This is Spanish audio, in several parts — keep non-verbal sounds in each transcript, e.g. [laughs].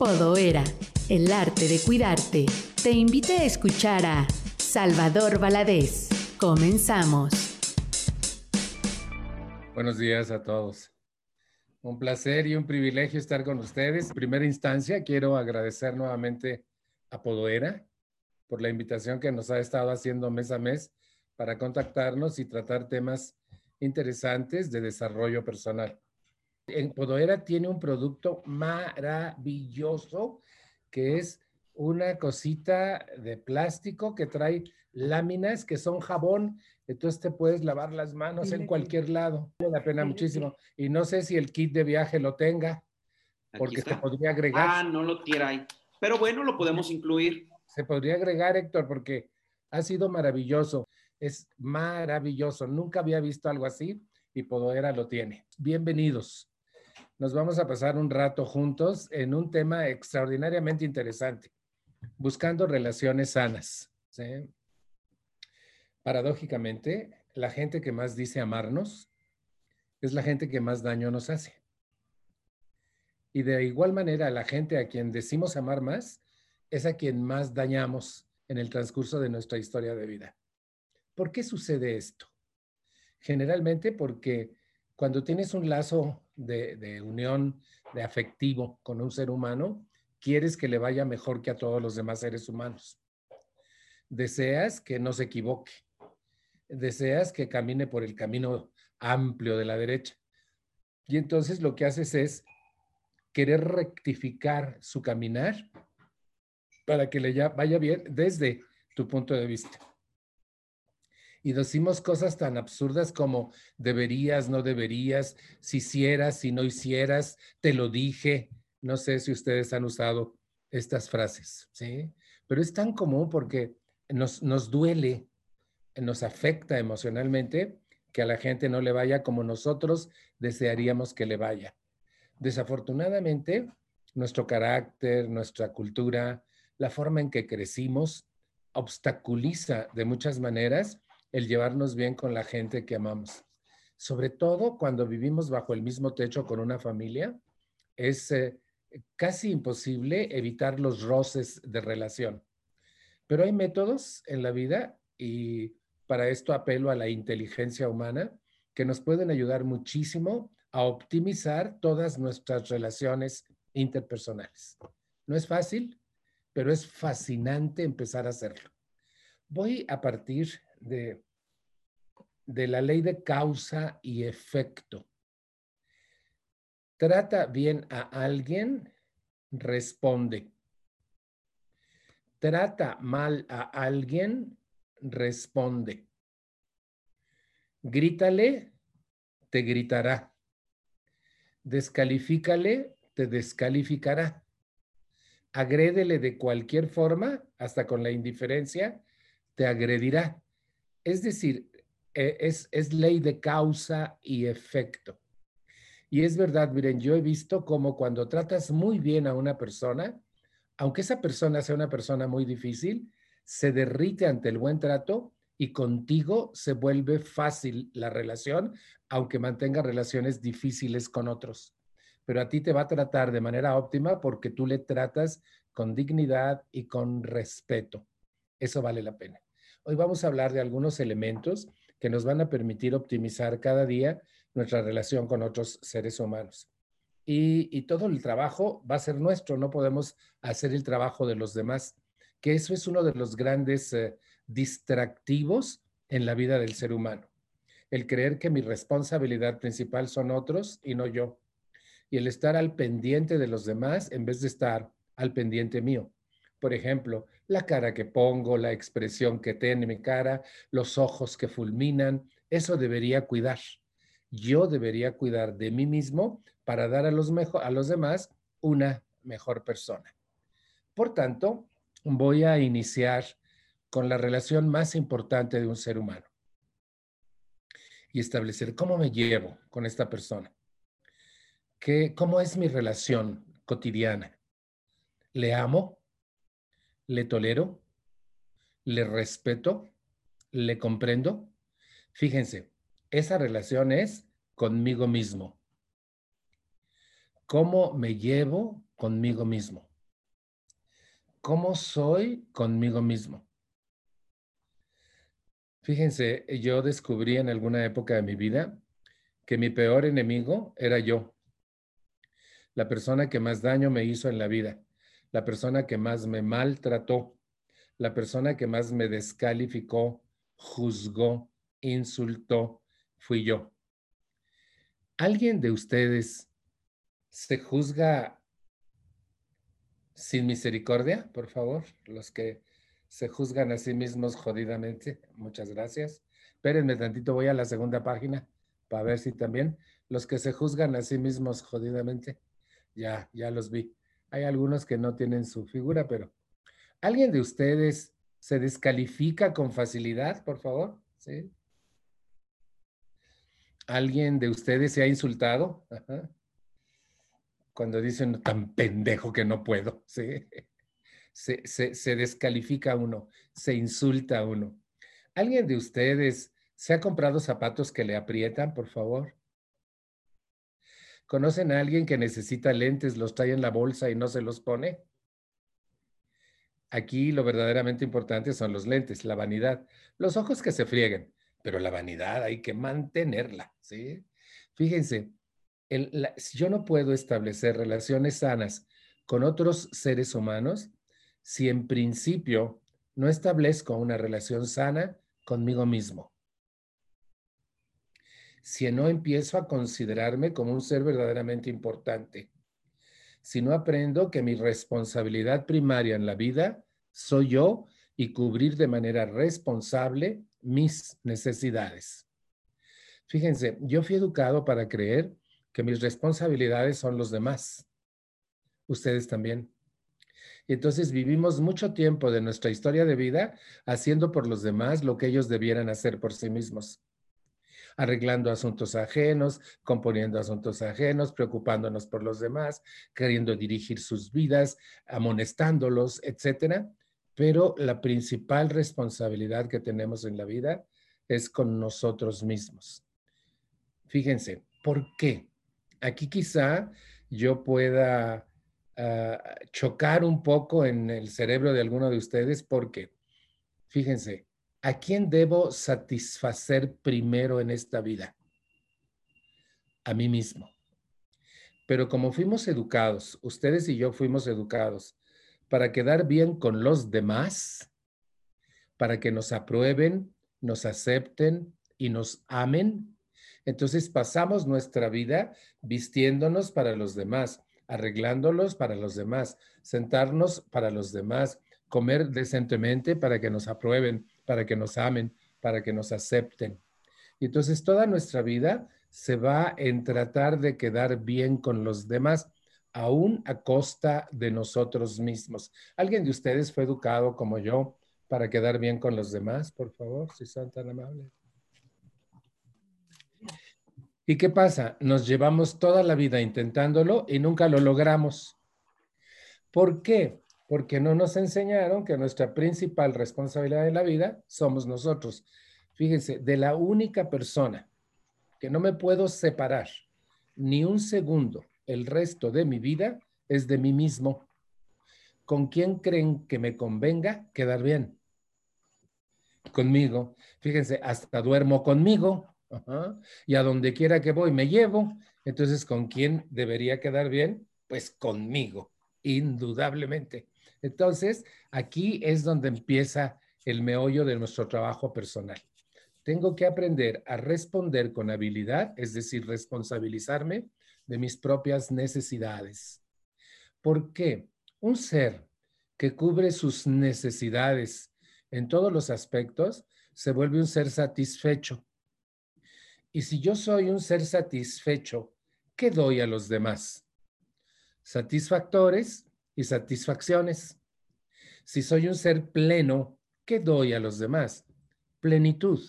Podoera, el arte de cuidarte, te invita a escuchar a Salvador Valadez. Comenzamos. Buenos días a todos. Un placer y un privilegio estar con ustedes. En primera instancia, quiero agradecer nuevamente a Podoera por la invitación que nos ha estado haciendo mes a mes para contactarnos y tratar temas interesantes de desarrollo personal en Podoera tiene un producto maravilloso que es una cosita de plástico que trae láminas que son jabón, entonces te puedes lavar las manos en cualquier lado. Vale la pena muchísimo. Y no sé si el kit de viaje lo tenga, porque se podría agregar. Ah, no lo tiene Pero bueno, lo podemos incluir. Se podría agregar, Héctor, porque ha sido maravilloso. Es maravilloso. Nunca había visto algo así y Podoera lo tiene. Bienvenidos nos vamos a pasar un rato juntos en un tema extraordinariamente interesante, buscando relaciones sanas. Paradójicamente, la gente que más dice amarnos es la gente que más daño nos hace. Y de igual manera, la gente a quien decimos amar más es a quien más dañamos en el transcurso de nuestra historia de vida. ¿Por qué sucede esto? Generalmente porque cuando tienes un lazo de, unión, de afectivo con un ser humano, quieres que le vaya mejor que a todos los demás seres humanos. Deseas que no se equivoque. Deseas que camine por el camino amplio de la derecha. Y entonces lo que haces es querer rectificar su caminar para que le vaya bien desde tu punto de vista y decimos cosas tan absurdas como deberías, no deberías, si hicieras, si no hicieras, te lo dije. No sé si ustedes han usado estas frases, ¿sí? Pero es tan común porque nos, nos duele, nos afecta emocionalmente que a la gente no le vaya como nosotros desearíamos que le vaya. Desafortunadamente, nuestro carácter, nuestra cultura, la forma en que crecimos, obstaculiza de muchas maneras el llevarnos bien con la gente que amamos. Sobre todo cuando vivimos bajo el mismo techo con una familia, es eh, casi imposible evitar los roces de relación. Pero hay métodos en la vida y para esto apelo a la inteligencia humana que nos pueden ayudar muchísimo a optimizar todas nuestras relaciones interpersonales. No es fácil, pero es fascinante empezar a hacerlo. Voy a partir de, de la ley de causa y efecto. Trata bien a alguien, responde. Trata mal a alguien, responde. Grítale, te gritará. Descalifícale, te descalificará. Agrédele de cualquier forma, hasta con la indiferencia, te agredirá. Es decir, e, es, ley de causa y efecto. Y es verdad, miren, yo he visto como cuando tratas muy bien a una persona, aunque esa persona sea una persona muy difícil, se derrite ante el buen trato y contigo se vuelve fácil la relación, aunque mantenga relaciones difíciles con otros. Pero a ti te va a tratar de manera óptima porque tú le tratas con dignidad y con respeto. Eso vale la pena. Hoy vamos a hablar de algunos elementos que nos van a permitir optimizar cada día nuestra relación con otros seres humanos. Y, todo el trabajo va a ser nuestro, no podemos hacer el trabajo de los demás, que eso es uno de los grandes eh, distractivos en la vida del ser humano. El creer que mi responsabilidad principal son otros y no yo. Y el estar al pendiente de los demás en vez de estar al pendiente mío. Por ejemplo, la cara que pongo, la expresión que tiene mi cara, los ojos que fulminan, eso debería cuidar. Yo debería cuidar de mí mismo para dar a los, a los demás una mejor persona. Por tanto, voy a iniciar con la relación más importante de un ser humano y establecer cómo me llevo con esta persona. ¿Qué, ¿Cómo es mi relación cotidiana? ¿Le amo? Le tolero, le respeto, le comprendo. Fíjense, esa relación es conmigo mismo. ¿Cómo me llevo conmigo mismo? cómo soy conmigo mismo. Fíjense, yo descubrí en alguna época de mi vida que mi peor enemigo era yo, la persona que más daño me hizo en la vida, la persona que más me maltrató, la persona que más me descalificó, juzgó, insultó, fui yo. ¿Alguien de ustedes se juzga sin misericordia, por favor? Los que se juzgan a sí mismos jodidamente. Muchas gracias. Espérenme tantito, voy a la segunda página para ver si también los que se juzgan a sí mismos jodidamente. Ya, ya los vi. Hay algunos que no tienen su figura, pero ¿alguien de ustedes se descalifica con facilidad, por favor? ¿Alguien de ustedes se ha insultado? Cuando dicen tan pendejo que no puedo, ¿sí? Se, se, descalifica uno, se insulta uno. ¿Alguien de ustedes se ha comprado zapatos que le aprietan, por favor? ¿Conocen a alguien que necesita lentes, los trae en la bolsa y no se los pone? Aquí lo verdaderamente importante son los lentes, la vanidad, los ojos que se frieguen pero la vanidad hay que mantenerla, ¿sí? Fíjense, si yo no puedo establecer relaciones sanas con otros seres humanos si en principio no establezco una relación sana conmigo mismo. Si no empiezo a considerarme como un ser verdaderamente importante. Si no aprendo que mi responsabilidad primaria en la vida soy yo y cubrir de manera responsable mis necesidades. Fíjense, yo fui educado para creer que mis responsabilidades son los demás. Ustedes también. Entonces vivimos mucho tiempo de nuestra historia de vida haciendo por los demás lo que ellos debieran hacer por sí mismos. Arreglando asuntos ajenos, componiendo asuntos ajenos, preocupándonos por los demás, queriendo dirigir sus vidas, amonestándolos, etcétera pero la principal responsabilidad que tenemos en la vida es con nosotros mismos. Fíjense, ¿por qué? Aquí quizá yo pueda ah, chocar un poco en el cerebro de alguno de ustedes porque, fíjense, ¿a quién debo satisfacer primero en esta vida? A mí mismo. Pero como fuimos educados, ustedes y yo fuimos educados para quedar bien con los demás, para que nos aprueben, nos acepten y nos amen. Entonces pasamos nuestra vida vistiéndonos para los demás, arreglándolos para los demás, sentarnos para los demás, comer decentemente para que nos aprueben, para que nos amen, para que nos acepten. Y entonces toda nuestra vida se va en tratar de quedar bien con los demás aún a costa de nosotros mismos. ¿Alguien de ustedes fue educado como yo para quedar bien con los demás, por favor, si son tan amables? ¿Y qué pasa? Nos llevamos toda la vida intentándolo y nunca lo logramos. ¿Por qué? Porque no nos enseñaron que nuestra principal responsabilidad en la vida somos nosotros. Fíjense, de la única persona que no me puedo separar ni un segundo el resto de mi vida es de mí mismo. ¿Con quién creen que me convenga quedar bien? Conmigo. Fíjense, hasta duermo conmigo. Y a donde quiera que voy me llevo. Entonces, ¿con quién debería quedar bien? Pues conmigo, indudablemente. Entonces, aquí es donde empieza el meollo de nuestro trabajo personal. Tengo que aprender a responder con habilidad, es decir, responsabilizarme de mis propias necesidades. ¿Por qué? Un ser que cubre sus necesidades en todos los aspectos se vuelve un ser satisfecho. Y si yo soy un ser satisfecho, ¿qué doy a los demás? Satisfactores y satisfacciones. Si soy un ser pleno, ¿qué doy a los demás? Plenitud.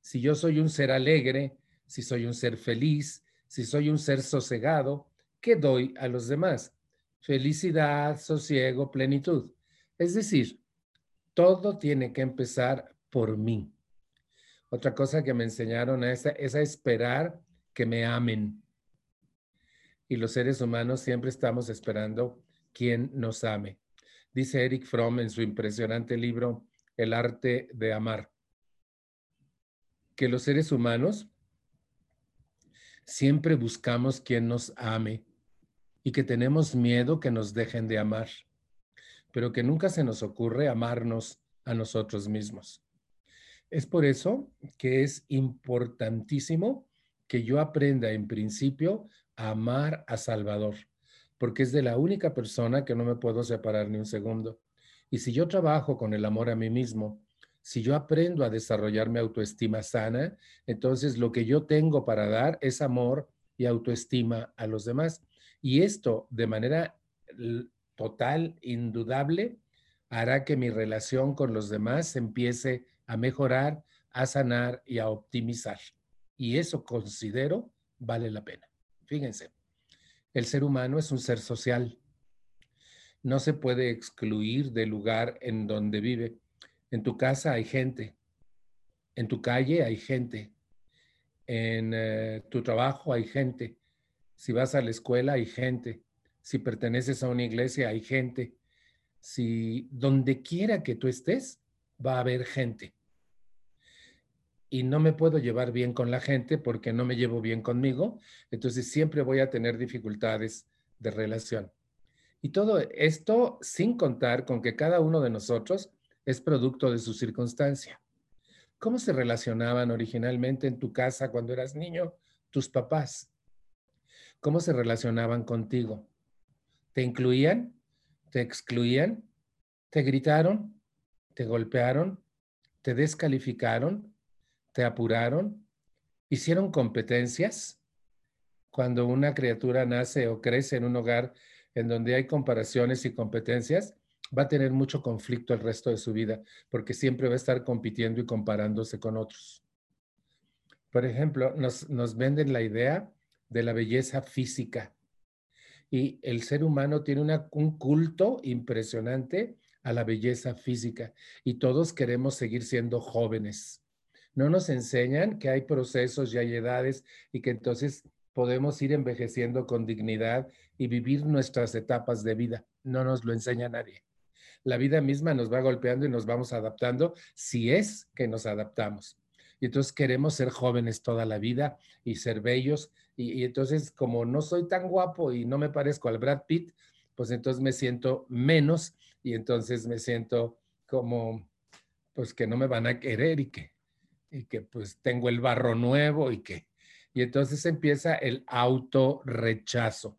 Si yo soy un ser alegre, si soy un ser feliz, si soy un ser sosegado, ¿qué doy a los demás? Felicidad, sosiego, plenitud. Es decir, todo tiene que empezar por mí. Otra cosa que me enseñaron es, es a esperar que me amen. Y los seres humanos siempre estamos esperando quien nos ame. Dice Eric Fromm en su impresionante libro El arte de amar, que los seres humanos siempre buscamos quien nos ame y que tenemos miedo que nos dejen de amar, pero que nunca se nos ocurre amarnos a nosotros mismos. Es por eso que es importantísimo que yo aprenda en principio a amar a Salvador, porque es de la única persona que no me puedo separar ni un segundo. Y si yo trabajo con el amor a mí mismo, si yo aprendo a desarrollar mi autoestima sana, entonces lo que yo tengo para dar es amor y autoestima a los demás. Y esto de manera total, indudable, hará que mi relación con los demás empiece a mejorar, a sanar y a optimizar. Y eso considero vale la pena. Fíjense, el ser humano es un ser social. No se puede excluir del lugar en donde vive. En tu casa hay gente, en tu calle hay gente, en eh, tu trabajo hay gente, si vas a la escuela hay gente, si perteneces a una iglesia hay gente, si donde quiera que tú estés va a haber gente y no me puedo llevar bien con la gente porque no me llevo bien conmigo, entonces siempre voy a tener dificultades de relación. Y todo esto sin contar con que cada uno de nosotros es producto de su circunstancia. ¿Cómo se relacionaban originalmente en tu casa cuando eras niño tus papás? ¿Cómo se relacionaban contigo? ¿Te incluían? ¿Te excluían? ¿Te gritaron? ¿Te golpearon? ¿Te descalificaron? Te apuraron, hicieron competencias. Cuando una criatura nace o crece en un hogar en donde hay comparaciones y competencias, va a tener mucho conflicto el resto de su vida, porque siempre va a estar compitiendo y comparándose con otros. Por ejemplo, nos, venden la idea de la belleza física y el ser humano tiene un culto impresionante a la belleza física y todos queremos seguir siendo jóvenes no nos enseñan que hay procesos y hay edades y que entonces podemos ir envejeciendo con dignidad y vivir nuestras etapas de vida. No nos lo enseña nadie. La vida misma nos va golpeando y nos vamos adaptando si es que nos adaptamos. Y entonces queremos ser jóvenes toda la vida y ser bellos. Y, entonces como no soy tan guapo y no me parezco al Brad Pitt, pues entonces me siento menos y entonces me siento como pues que no me van a querer y que y que pues tengo el barro nuevo y que... Y entonces empieza el autorrechazo.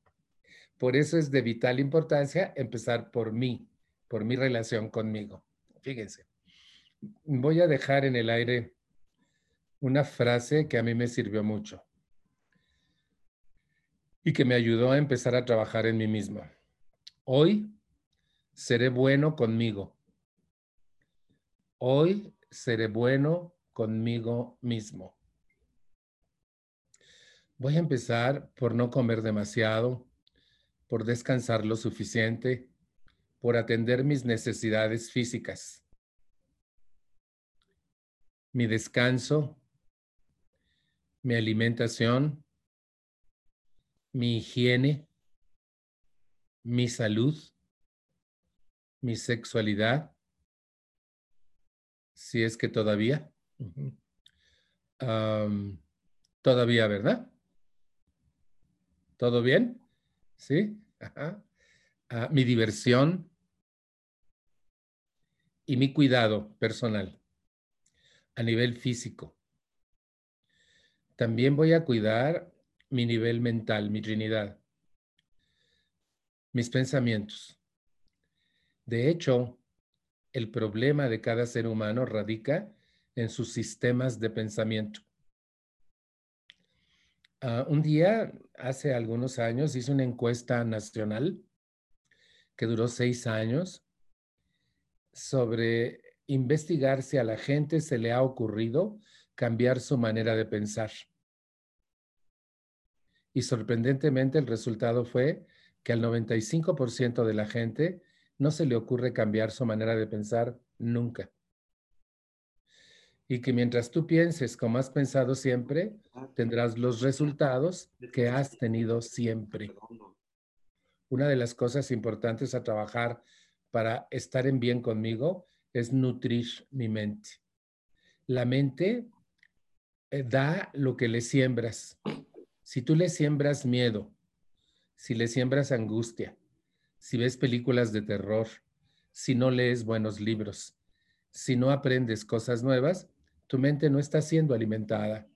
Por eso es de vital importancia empezar por mí, por mi relación conmigo. Fíjense, voy a dejar en el aire una frase que a mí me sirvió mucho y que me ayudó a empezar a trabajar en mí mismo. Hoy seré bueno conmigo. Hoy seré bueno conmigo mismo. Voy a empezar por no comer demasiado, por descansar lo suficiente, por atender mis necesidades físicas. Mi descanso, mi alimentación, mi higiene, mi salud, mi sexualidad, si es que todavía todavía, ¿verdad? ¿Todo bien? ¿Sí? Ah, mi diversión y mi cuidado personal a nivel físico. También voy a cuidar mi nivel mental, mi trinidad, mis pensamientos. De hecho, el problema de cada ser humano radica en sus sistemas de pensamiento. Ah, un día, hace algunos años, hice una encuesta nacional que duró seis años sobre investigar si a la gente se le ha ocurrido cambiar su manera de pensar. Y sorprendentemente el resultado fue que al 95% de la gente no se le ocurre cambiar su manera de pensar nunca y que mientras tú pienses como has pensado siempre, tendrás los resultados que has tenido siempre. Una de las cosas importantes a trabajar para estar en bien conmigo es nutrir mi mente. La mente eh, da lo que le siembras. Si tú le siembras miedo, si le siembras angustia, si ves películas de terror, si no lees buenos libros, si no aprendes cosas nuevas, tu mente no está siendo alimentada.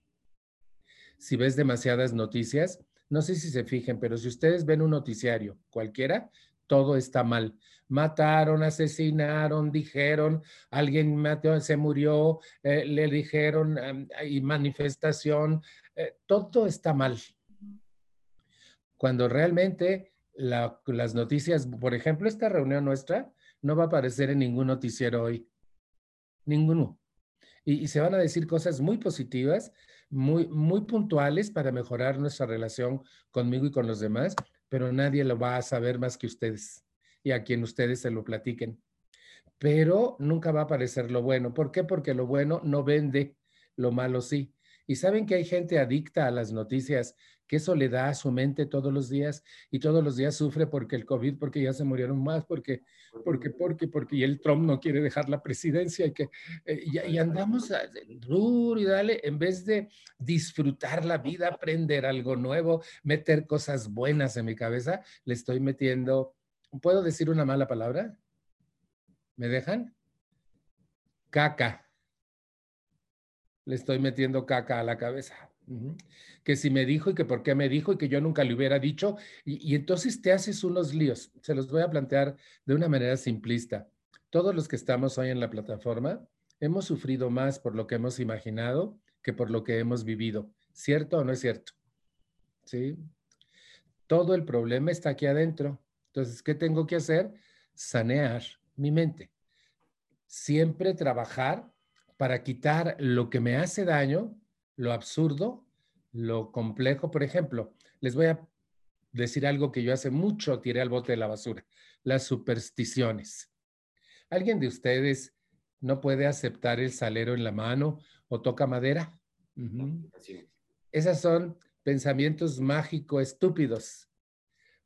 Si ves demasiadas noticias, no sé si se fijen, pero si ustedes ven un noticiario cualquiera, todo está mal. Mataron, asesinaron, dijeron, alguien se murió, eh, le dijeron, y manifestación, eh, todo está mal. Cuando realmente las noticias, por ejemplo, esta reunión nuestra no va a aparecer en ningún noticiero hoy. Ninguno. Y, se van a decir cosas muy positivas, muy, muy puntuales para mejorar nuestra relación conmigo y con los demás, pero nadie lo va a saber más que ustedes y a quien ustedes se lo platiquen. Pero nunca va a aparecer lo bueno. ¿Por qué? Porque lo bueno no vende, lo malo sí. Y saben que hay gente adicta a las noticias, que eso le da a su mente todos los días y todos los días sufre porque el COVID, porque ya se murieron más, porque, porque, porque, porque, y el Trump no quiere dejar la presidencia y que, eh, y, andamos a, duro y dale, en vez de disfrutar la vida, aprender algo nuevo, meter cosas buenas en mi cabeza, le estoy metiendo, ¿puedo decir una mala palabra? ¿Me dejan? Caca le estoy metiendo caca a la cabeza. Que si me dijo y que por qué me dijo y que yo nunca le hubiera dicho. Y, entonces te haces unos líos. Se los voy a plantear de una manera simplista. Todos los que estamos hoy en la plataforma hemos sufrido más por lo que hemos imaginado que por lo que hemos vivido. ¿Cierto o no es cierto? ¿Sí? Todo el problema está aquí adentro. Entonces, ¿qué tengo que hacer? Sanear mi mente. Siempre trabajar para quitar lo que me hace daño, lo absurdo, lo complejo. Por ejemplo, les voy a decir algo que yo hace mucho tiré al bote de la basura, las supersticiones. ¿Alguien de ustedes no puede aceptar el salero en la mano o toca madera? Esas son pensamientos mágicos estúpidos,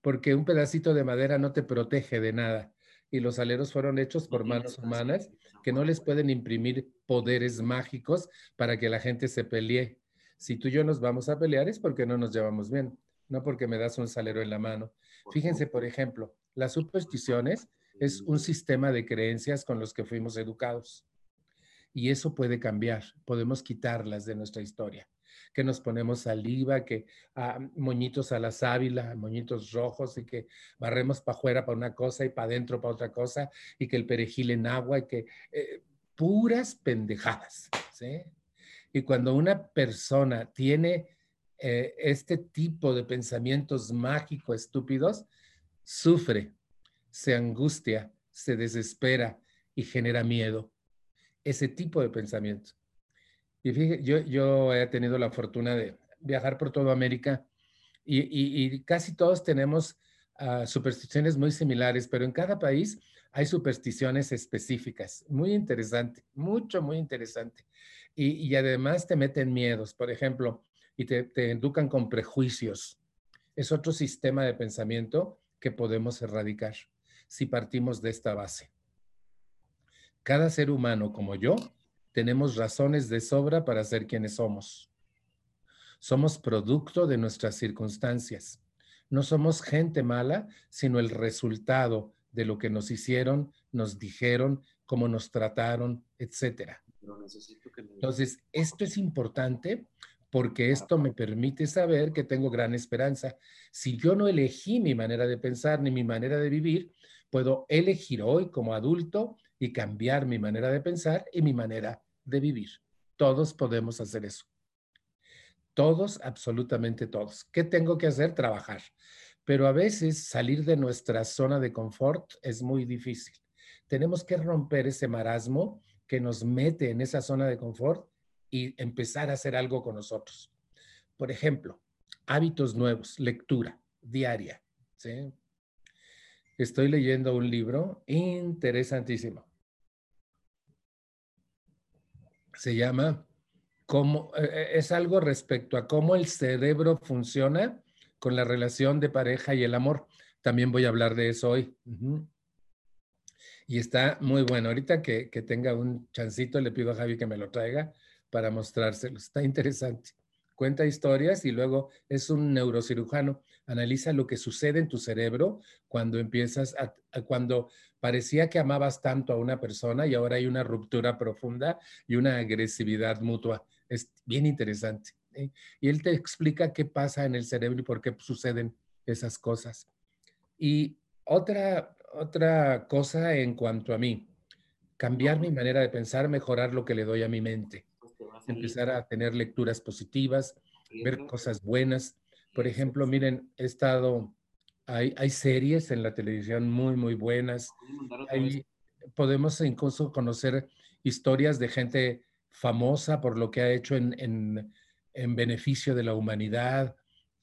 porque un pedacito de madera no te protege de nada y los aleros fueron hechos por manos humanas que no les pueden imprimir poderes mágicos para que la gente se pelee. Si tú y yo nos vamos a pelear es porque no nos llevamos bien, no porque me das un salero en la mano. Fíjense, por ejemplo, las supersticiones es un sistema de creencias con los que fuimos educados. Y eso puede cambiar, podemos quitarlas de nuestra historia que nos ponemos saliva, que ah, moñitos a la sábila, moñitos rojos y que barremos para afuera para una cosa y para adentro para otra cosa y que el perejil en agua y que eh, puras pendejadas. ¿sí? Y cuando una persona tiene eh, este tipo de pensamientos mágicos estúpidos, sufre, se angustia, se desespera y genera miedo. Ese tipo de pensamiento. Y fíjate, yo, yo he tenido la fortuna de viajar por toda América y, casi todos tenemos ah, supersticiones muy similares, pero en cada país hay supersticiones específicas. Muy interesante, mucho, muy interesante. Y, además te meten miedos, por ejemplo, y te, te educan con prejuicios. Es otro sistema de pensamiento que podemos erradicar si partimos de esta base. Cada ser humano como yo tenemos razones de sobra para ser quienes somos. Somos producto de nuestras circunstancias. No somos gente mala, sino el resultado de lo que nos hicieron, nos dijeron, cómo nos trataron, etc. Entonces, esto es importante porque esto me permite saber que tengo gran esperanza. Si yo no elegí mi manera de pensar ni mi manera de vivir, puedo elegir hoy como adulto y cambiar mi manera de pensar y mi manera de vivir. Todos podemos hacer eso. Todos, absolutamente todos. ¿Qué tengo que hacer? Trabajar. Pero a veces salir de nuestra zona de confort es muy difícil. Tenemos que romper ese marasmo que nos mete en esa zona de confort y empezar a hacer algo con nosotros. Por ejemplo, hábitos nuevos, lectura diaria. Estoy leyendo un libro interesantísimo se llama cómo, eh, eh, es algo respecto a cómo el cerebro funciona con la relación de pareja y el amor. También voy a hablar de eso hoy. Y está muy bueno. Ahorita que, tenga un chancito, le pido a Javi que me lo traiga para mostrárselo. Está interesante. Cuenta historias y luego es un neurocirujano. Analiza lo que sucede en tu cerebro cuando empiezas a, cuando parecía que amabas tanto a una persona y ahora hay una ruptura profunda y una agresividad mutua. Es bien interesante. ¿eh? Y él te explica qué pasa en el cerebro y por qué suceden esas cosas. Y otra, otra cosa en cuanto a mí, cambiar mi manera de pensar, mejorar lo que le doy a mi mente, empezar a tener lecturas positivas, ver cosas buenas. Por ejemplo, miren, he estado, hay, hay series en la televisión muy, muy buenas. podemos incluso conocer historias de gente famosa por lo que ha hecho en, en, en beneficio de la humanidad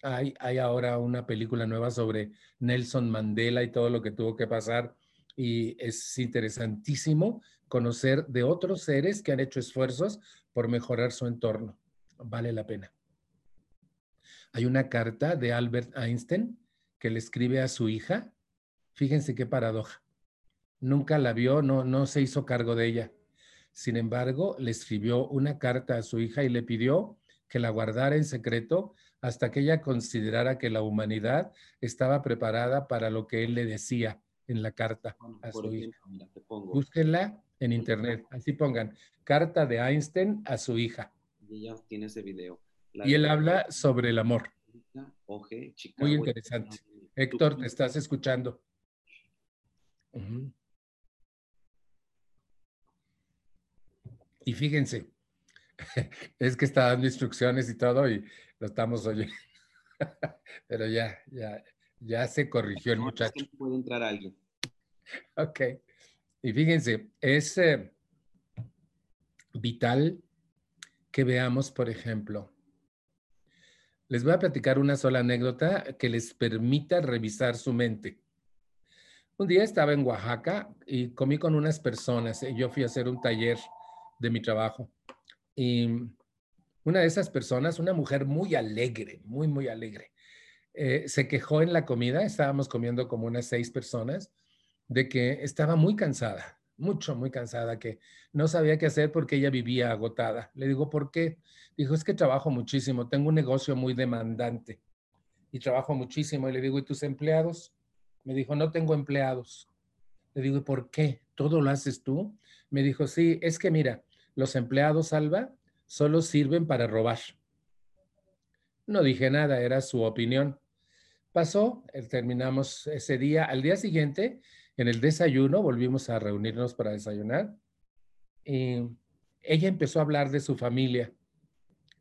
hay, ahora una película nueva sobre Nelson Mandela y todo lo que tuvo que pasar y es interesantísimo conocer de otros seres que han hecho esfuerzos por mejorar su entorno. Vale la pena. Hay una carta de Albert Einstein que le escribe a su hija. Fíjense qué paradoja. Nunca la vio, no, no se hizo cargo de ella. Sin embargo, le escribió una carta a su hija y le pidió que la guardara en secreto hasta que ella considerara que la humanidad estaba preparada para lo que él le decía en la carta a su hija. Búsquenla en internet, así pongan, carta de Einstein a su hija. Y ella tiene ese video. Y él habla sobre el amor. Muy interesante. Héctor, te estás escuchando. Y fíjense, [laughs] es que está dando instrucciones y todo y lo estamos oyendo. [laughs] Pero ya, ya, ya se corrigió el muchacho. puede entrar alguien. Ok. Y fíjense, es eh, vital que veamos, por ejemplo, les voy a platicar una sola anécdota que les permita revisar su mente. Un día estaba en Oaxaca y comí con unas personas. y Yo fui a hacer un taller de mi trabajo. Y una de esas personas, una mujer muy alegre, muy, muy alegre, eh, se quejó en la comida, estábamos comiendo como unas seis personas, de que estaba muy cansada, mucho, muy cansada, que no sabía qué hacer porque ella vivía agotada. Le digo, ¿por qué? Dijo, es que trabajo muchísimo, tengo un negocio muy demandante y trabajo muchísimo. Y le digo, ¿y tus empleados? Me dijo, no tengo empleados. Le digo, ¿y por qué? ¿Todo lo haces tú? Me dijo, sí, es que mira, los empleados, Alba, solo sirven para robar. No dije nada, era su opinión. Pasó, eh, terminamos ese día. Al día siguiente, en el desayuno, volvimos a reunirnos para desayunar. Y ella empezó a hablar de su familia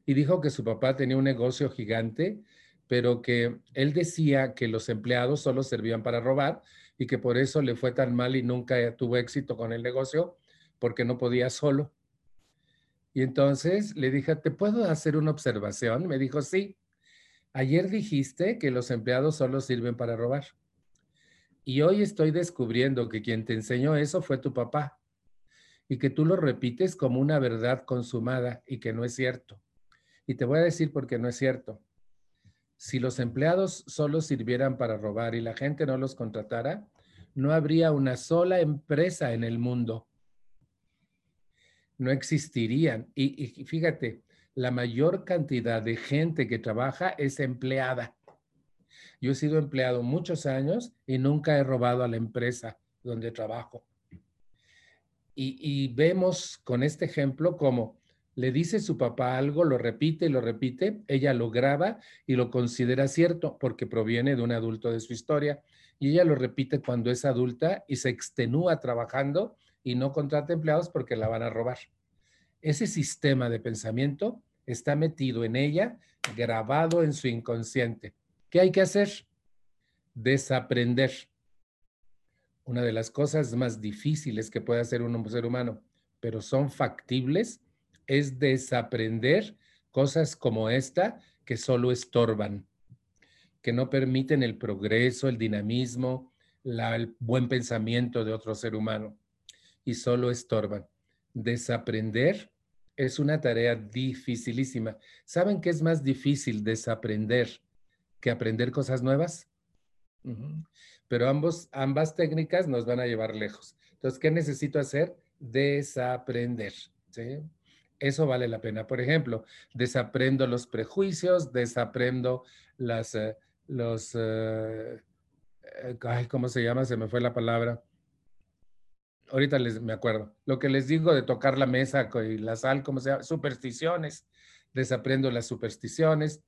y dijo que su papá tenía un negocio gigante, pero que él decía que los empleados solo servían para robar y que por eso le fue tan mal y nunca tuvo éxito con el negocio porque no podía solo. Y entonces le dije, ¿te puedo hacer una observación? Me dijo, sí. Ayer dijiste que los empleados solo sirven para robar. Y hoy estoy descubriendo que quien te enseñó eso fue tu papá y que tú lo repites como una verdad consumada y que no es cierto. Y te voy a decir por qué no es cierto. Si los empleados solo sirvieran para robar y la gente no los contratara, no habría una sola empresa en el mundo no existirían. Y, fíjate, la mayor cantidad de gente que trabaja es empleada. Yo he sido empleado muchos años y nunca he robado a la empresa donde trabajo. Y, vemos con este ejemplo como le dice su papá algo, lo repite y lo repite, ella lo graba y lo considera cierto porque proviene de un adulto de su historia. Y ella lo repite cuando es adulta y se extenúa trabajando y no contrata empleados porque la van a robar. Ese sistema de pensamiento está metido en ella, grabado en su inconsciente. ¿Qué hay que hacer? Desaprender. Una de las cosas más difíciles que puede hacer un ser humano, pero son factibles, es desaprender cosas como esta que solo estorban, que no permiten el progreso, el dinamismo, el buen pensamiento de otro ser humano y solo estorban. Desaprender es una tarea dificilísima. ¿Saben qué es más difícil desaprender que aprender cosas nuevas? pero ambos, ambas técnicas nos van a llevar lejos. Entonces, ¿qué necesito hacer? Desaprender. ¿sí? Eso vale la pena. Por ejemplo, desaprendo los prejuicios, desaprendo las, eh, los, eh, eh, ay, ¿cómo se llama? Se me fue la palabra. Ahorita les me acuerdo. Lo que les digo de tocar la mesa y la sal, ¿cómo se llama? Supersticiones. Desaprendo las supersticiones,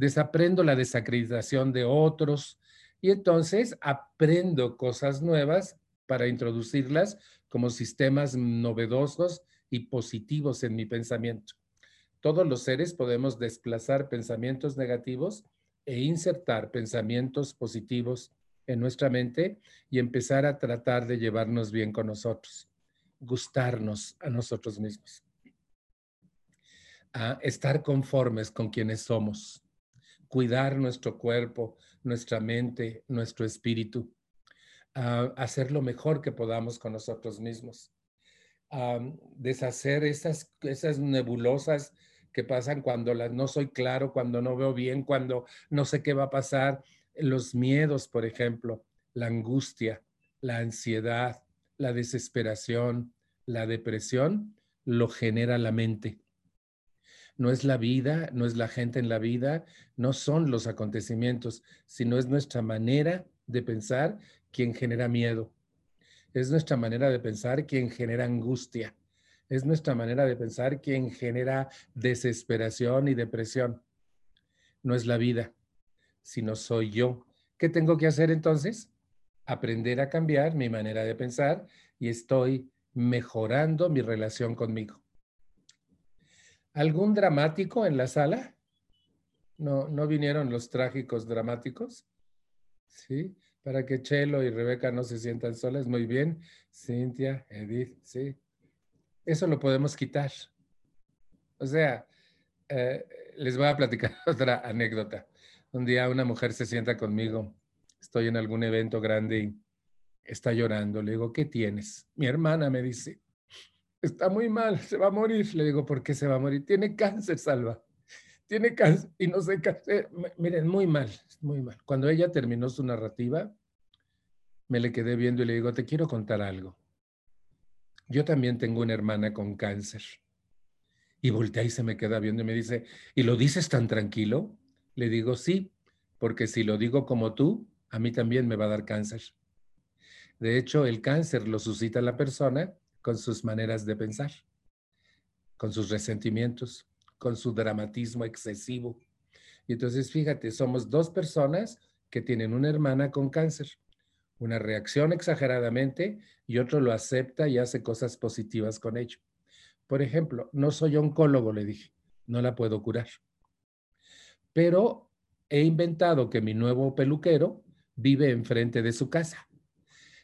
desaprendo la desacreditación de otros y entonces aprendo cosas nuevas para introducirlas como sistemas novedosos y positivos en mi pensamiento. Todos los seres podemos desplazar pensamientos negativos e insertar pensamientos positivos en nuestra mente y empezar a tratar de llevarnos bien con nosotros, gustarnos a nosotros mismos, a estar conformes con quienes somos, cuidar nuestro cuerpo, nuestra mente, nuestro espíritu, a hacer lo mejor que podamos con nosotros mismos deshacer esas, esas nebulosas que pasan cuando no soy claro, cuando no veo bien, cuando no sé qué va a pasar, los miedos, por ejemplo, la angustia, la ansiedad, la desesperación, la depresión, lo genera la mente. No es la vida, no es la gente en la vida, no son los acontecimientos, sino es nuestra manera de pensar quien genera miedo. Es nuestra manera de pensar quien genera angustia. Es nuestra manera de pensar quien genera desesperación y depresión. No es la vida, sino soy yo. ¿Qué tengo que hacer entonces? Aprender a cambiar mi manera de pensar y estoy mejorando mi relación conmigo. ¿Algún dramático en la sala? ¿No, no vinieron los trágicos dramáticos? ¿Sí? para que Chelo y Rebeca no se sientan solas. Muy bien, Cintia, Edith, sí. Eso lo podemos quitar. O sea, eh, les voy a platicar [laughs] otra anécdota. Un día una mujer se sienta conmigo, estoy en algún evento grande y está llorando. Le digo, ¿qué tienes? Mi hermana me dice, está muy mal, se va a morir. Le digo, ¿por qué se va a morir? Tiene cáncer, Salva tiene cáncer y no sé hacer. Miren, muy mal, muy mal. Cuando ella terminó su narrativa, me le quedé viendo y le digo, te quiero contar algo. Yo también tengo una hermana con cáncer. Y voltea y se me queda viendo y me dice, ¿y lo dices tan tranquilo? Le digo, sí, porque si lo digo como tú, a mí también me va a dar cáncer. De hecho, el cáncer lo suscita la persona con sus maneras de pensar, con sus resentimientos, con su dramatismo excesivo. Y entonces, fíjate, somos dos personas que tienen una hermana con cáncer, una reacción exageradamente y otro lo acepta y hace cosas positivas con ello. Por ejemplo, no soy oncólogo, le dije, no la puedo curar. Pero he inventado que mi nuevo peluquero vive enfrente de su casa.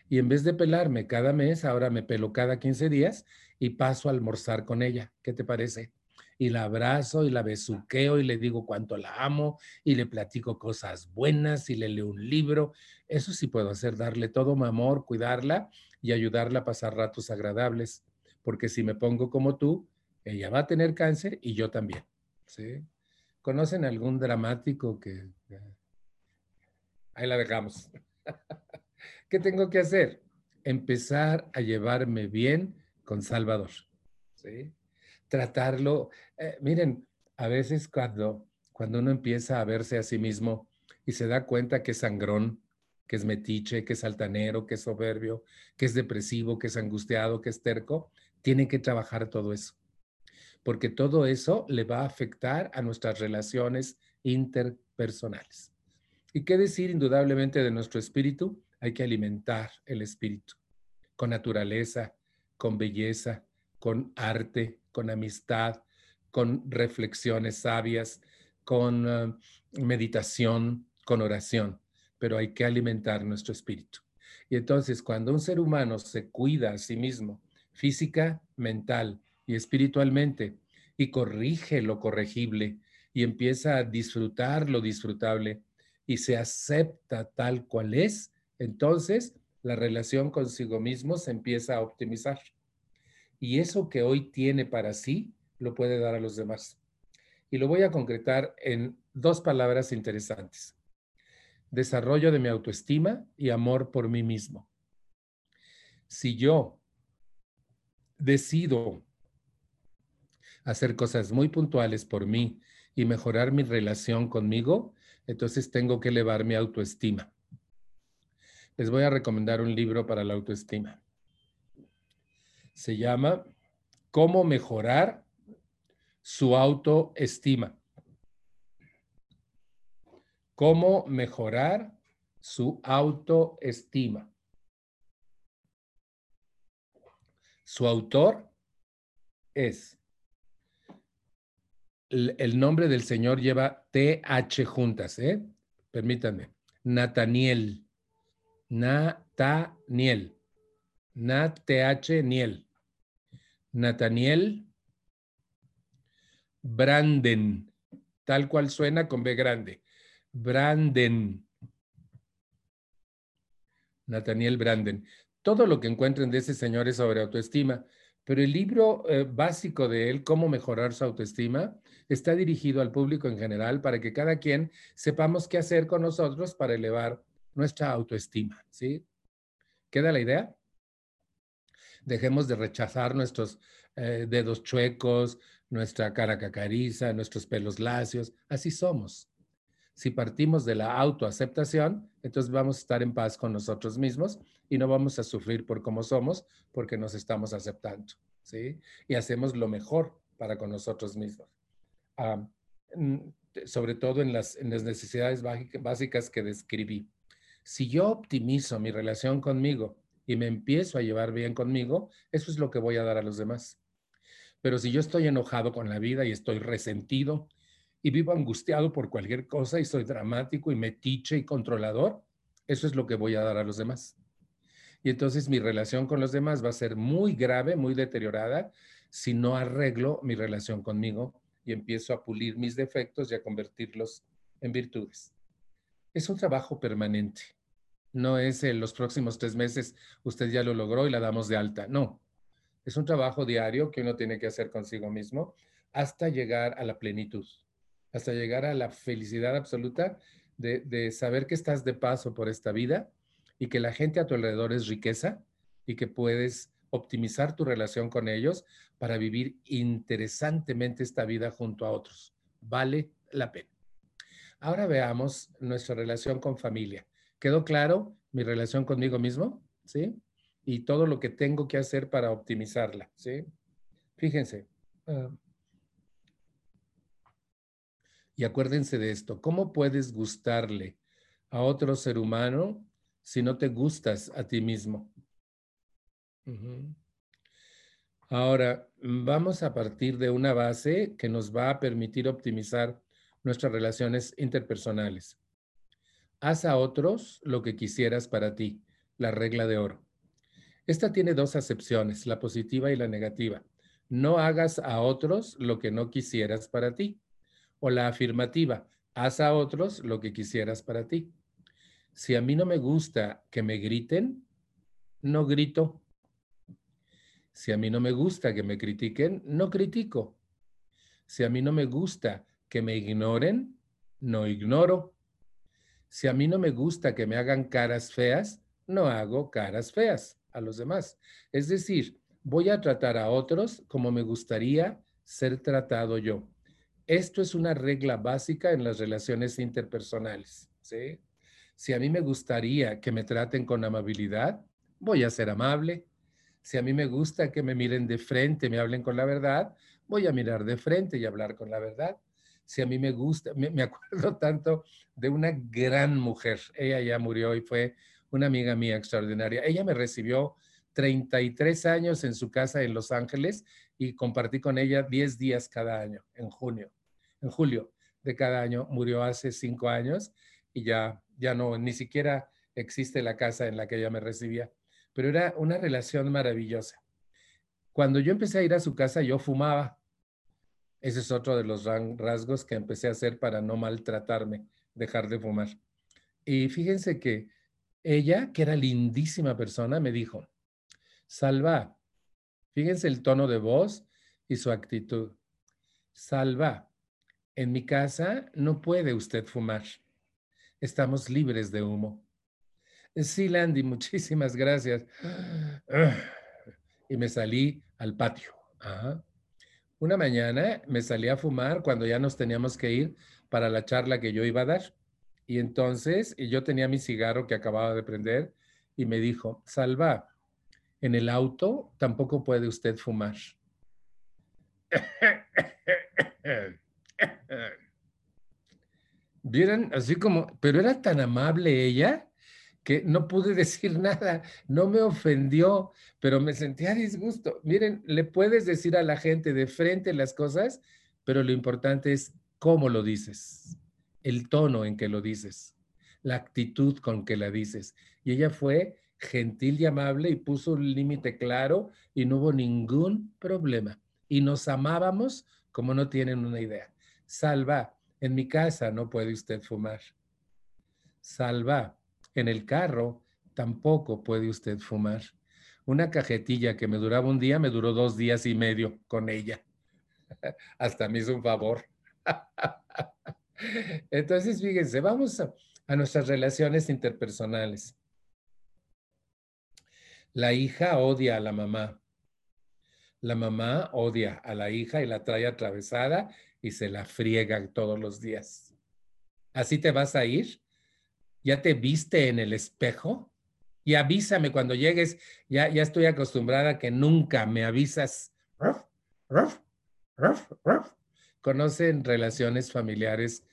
Y en vez de pelarme cada mes, ahora me pelo cada 15 días y paso a almorzar con ella. ¿Qué te parece? y la abrazo y la besuqueo y le digo cuánto la amo y le platico cosas buenas y le leo un libro. Eso sí puedo hacer, darle todo mi amor, cuidarla y ayudarla a pasar ratos agradables. Porque si me pongo como tú, ella va a tener cáncer y yo también. ¿sí? ¿Conocen algún dramático que... Ahí la dejamos. [laughs] ¿Qué tengo que hacer? Empezar a llevarme bien con Salvador. ¿sí? tratarlo. Eh, miren, a veces cuando, cuando uno empieza a verse a sí mismo y se da cuenta que es sangrón, que es metiche, que es altanero, que es soberbio, que es depresivo, que es angustiado, que es terco, tiene que trabajar todo eso. Porque todo eso le va a afectar a nuestras relaciones interpersonales. ¿Y qué decir indudablemente de nuestro espíritu? Hay que alimentar el espíritu con naturaleza, con belleza, con arte, con amistad, con reflexiones sabias, con eh, meditación, con oración, pero hay que alimentar nuestro espíritu. Y entonces cuando un ser humano se cuida a sí mismo, física, mental y espiritualmente, y corrige lo corregible, y empieza a disfrutar lo disfrutable, y se acepta tal cual es, entonces la relación consigo mismo se empieza a optimizar y eso que hoy tiene para sí lo puede dar a los demás. Y lo voy a concretar en dos palabras interesantes. desarrollo de mi autoestima y amor por mí mismo. Si yo decido hacer cosas muy puntuales por mí y mejorar mi relación conmigo, entonces tengo que elevar mi autoestima. Les voy a recomendar un libro para la autoestima. Se llama Cómo mejorar su autoestima. Cómo mejorar su autoestima. Su autor es, el, nombre del señor lleva TH juntas, ¿eh? Permítanme. Nathaniel. Nathaniel. Nat TH Niel. Nathaniel Branden. Tal cual suena con B grande. Branden. Nathaniel Branden todo lo que encuentren de ese señor es sobre autoestima, pero el libro eh, básico de él, Cómo mejorar su autoestima, está dirigido al público en general para que cada quien sepamos qué hacer con nosotros para elevar nuestra autoestima, ¿sí? ¿Queda la idea? Dejemos de rechazar nuestros eh, dedos chuecos, nuestra cara cacariza, nuestros pelos lacios, así somos. Si partimos de la autoaceptación, entonces vamos a estar en paz con nosotros mismos y no vamos a sufrir por cómo somos porque nos estamos aceptando, ¿sí? Y hacemos lo mejor para con nosotros mismos. sobre todo en las, en las necesidades básicas que describí. Si yo optimizo mi relación conmigo y me empiezo a llevar bien conmigo, eso es lo que voy a dar a los demás. Pero si yo estoy enojado con la vida y estoy resentido y vivo angustiado por cualquier cosa y soy dramático y metiche y controlador, eso es lo que voy a dar a los demás. Y entonces mi relación con los demás va a ser muy grave, muy deteriorada, si no arreglo mi relación conmigo y empiezo a pulir mis defectos y a convertirlos en virtudes. Es un trabajo permanente. No es en los próximos tres meses usted ya lo logró y la damos de alta. No. Es un trabajo diario que uno tiene que hacer consigo mismo hasta llegar a la plenitud, hasta llegar a la felicidad absoluta de, de saber que estás de paso por esta vida y que la gente a tu alrededor es riqueza y que puedes optimizar tu relación con ellos para vivir interesantemente esta vida junto a otros. Vale la pena. Ahora veamos nuestra relación con familia. ¿Quedó claro mi relación conmigo mismo? ¿Sí? Y todo lo que tengo que hacer para optimizarla. ¿Sí? Fíjense. Ah, y acuérdense de esto. ¿Cómo puedes gustarle a otro ser humano si no te gustas a ti mismo. Ahora, vamos a partir de una base que nos va a permitir optimizar nuestras relaciones interpersonales. Haz a otros lo que quisieras para ti, la regla de oro. Esta tiene dos acepciones, la positiva y la negativa. No hagas a otros lo que no quisieras para ti. O la afirmativa, haz a otros lo que quisieras para ti. Si a mí no me gusta que me griten, no grito. Si a mí no me gusta que me critiquen, no critico. Si a mí no me gusta que me ignoren, no ignoro. Si a mí no me gusta que me hagan caras feas, no hago caras feas a los demás. Es decir, voy a tratar a otros como me gustaría ser tratado yo. Esto es una regla básica en las relaciones interpersonales. Si a mí me gustaría que me traten con amabilidad, voy a ser amable. Si a mí me gusta que me miren de frente, me hablen con la verdad, voy a mirar de frente y hablar con la verdad. Si a mí me gusta, me, [laughs] acuerdo tanto de una gran mujer, ella ya murió y fue una amiga mía extraordinaria. Ella me recibió 33 años en su casa en Los Ángeles y compartí con ella 10 días cada año, en junio, en julio de cada año. Murió hace cinco años y ya ya no, ni siquiera existe la casa en la que ella me recibía, pero era una relación maravillosa. Cuando yo empecé a ir a su casa, yo fumaba. Ese es otro de los rasgos que empecé a hacer para no maltratarme, dejar de fumar. Y fíjense que ella, que era lindísima persona, me dijo, Salva, fíjense el tono de voz y su actitud. Salva, en mi casa no puede usted fumar estamos libres de humo. Sí, Landy, muchísimas gracias. Y me salí al patio. Una mañana me salí a fumar cuando ya nos teníamos que ir para la charla que yo iba a dar. Y entonces yo tenía mi cigarro que acababa de prender y me dijo, Salva, en el auto tampoco puede usted fumar. [laughs] Vieran, así como, pero era tan amable ella que no pude [laughs] decir nada, no me ofendió, pero me sentía disgusto. Miren, le puedes decir a la gente de frente las cosas, pero lo importante es cómo lo dices, el tono en que lo dices, la actitud con que la dices. Y ella fue gentil y amable y puso un límite claro y no hubo ningún problema. Y nos amábamos como no tienen una idea. Salva, en mi casa no puede usted fumar. Salva, en el carro tampoco puede usted fumar. Una cajetilla que me duraba un día, me duró dos días y medio con ella. [laughs] Hasta me hizo un favor. [laughs] Entonces, fíjense, vamos a, nuestras relaciones interpersonales. La hija odia a la mamá. La mamá odia a la hija y la trae atravesada y se la friega todos los días. ¿Así te vas a ir? ¿Ya te viste en el espejo? Y avísame cuando llegues. Ya, ya estoy acostumbrada que nunca me avisas. ¿Conocen relaciones familiares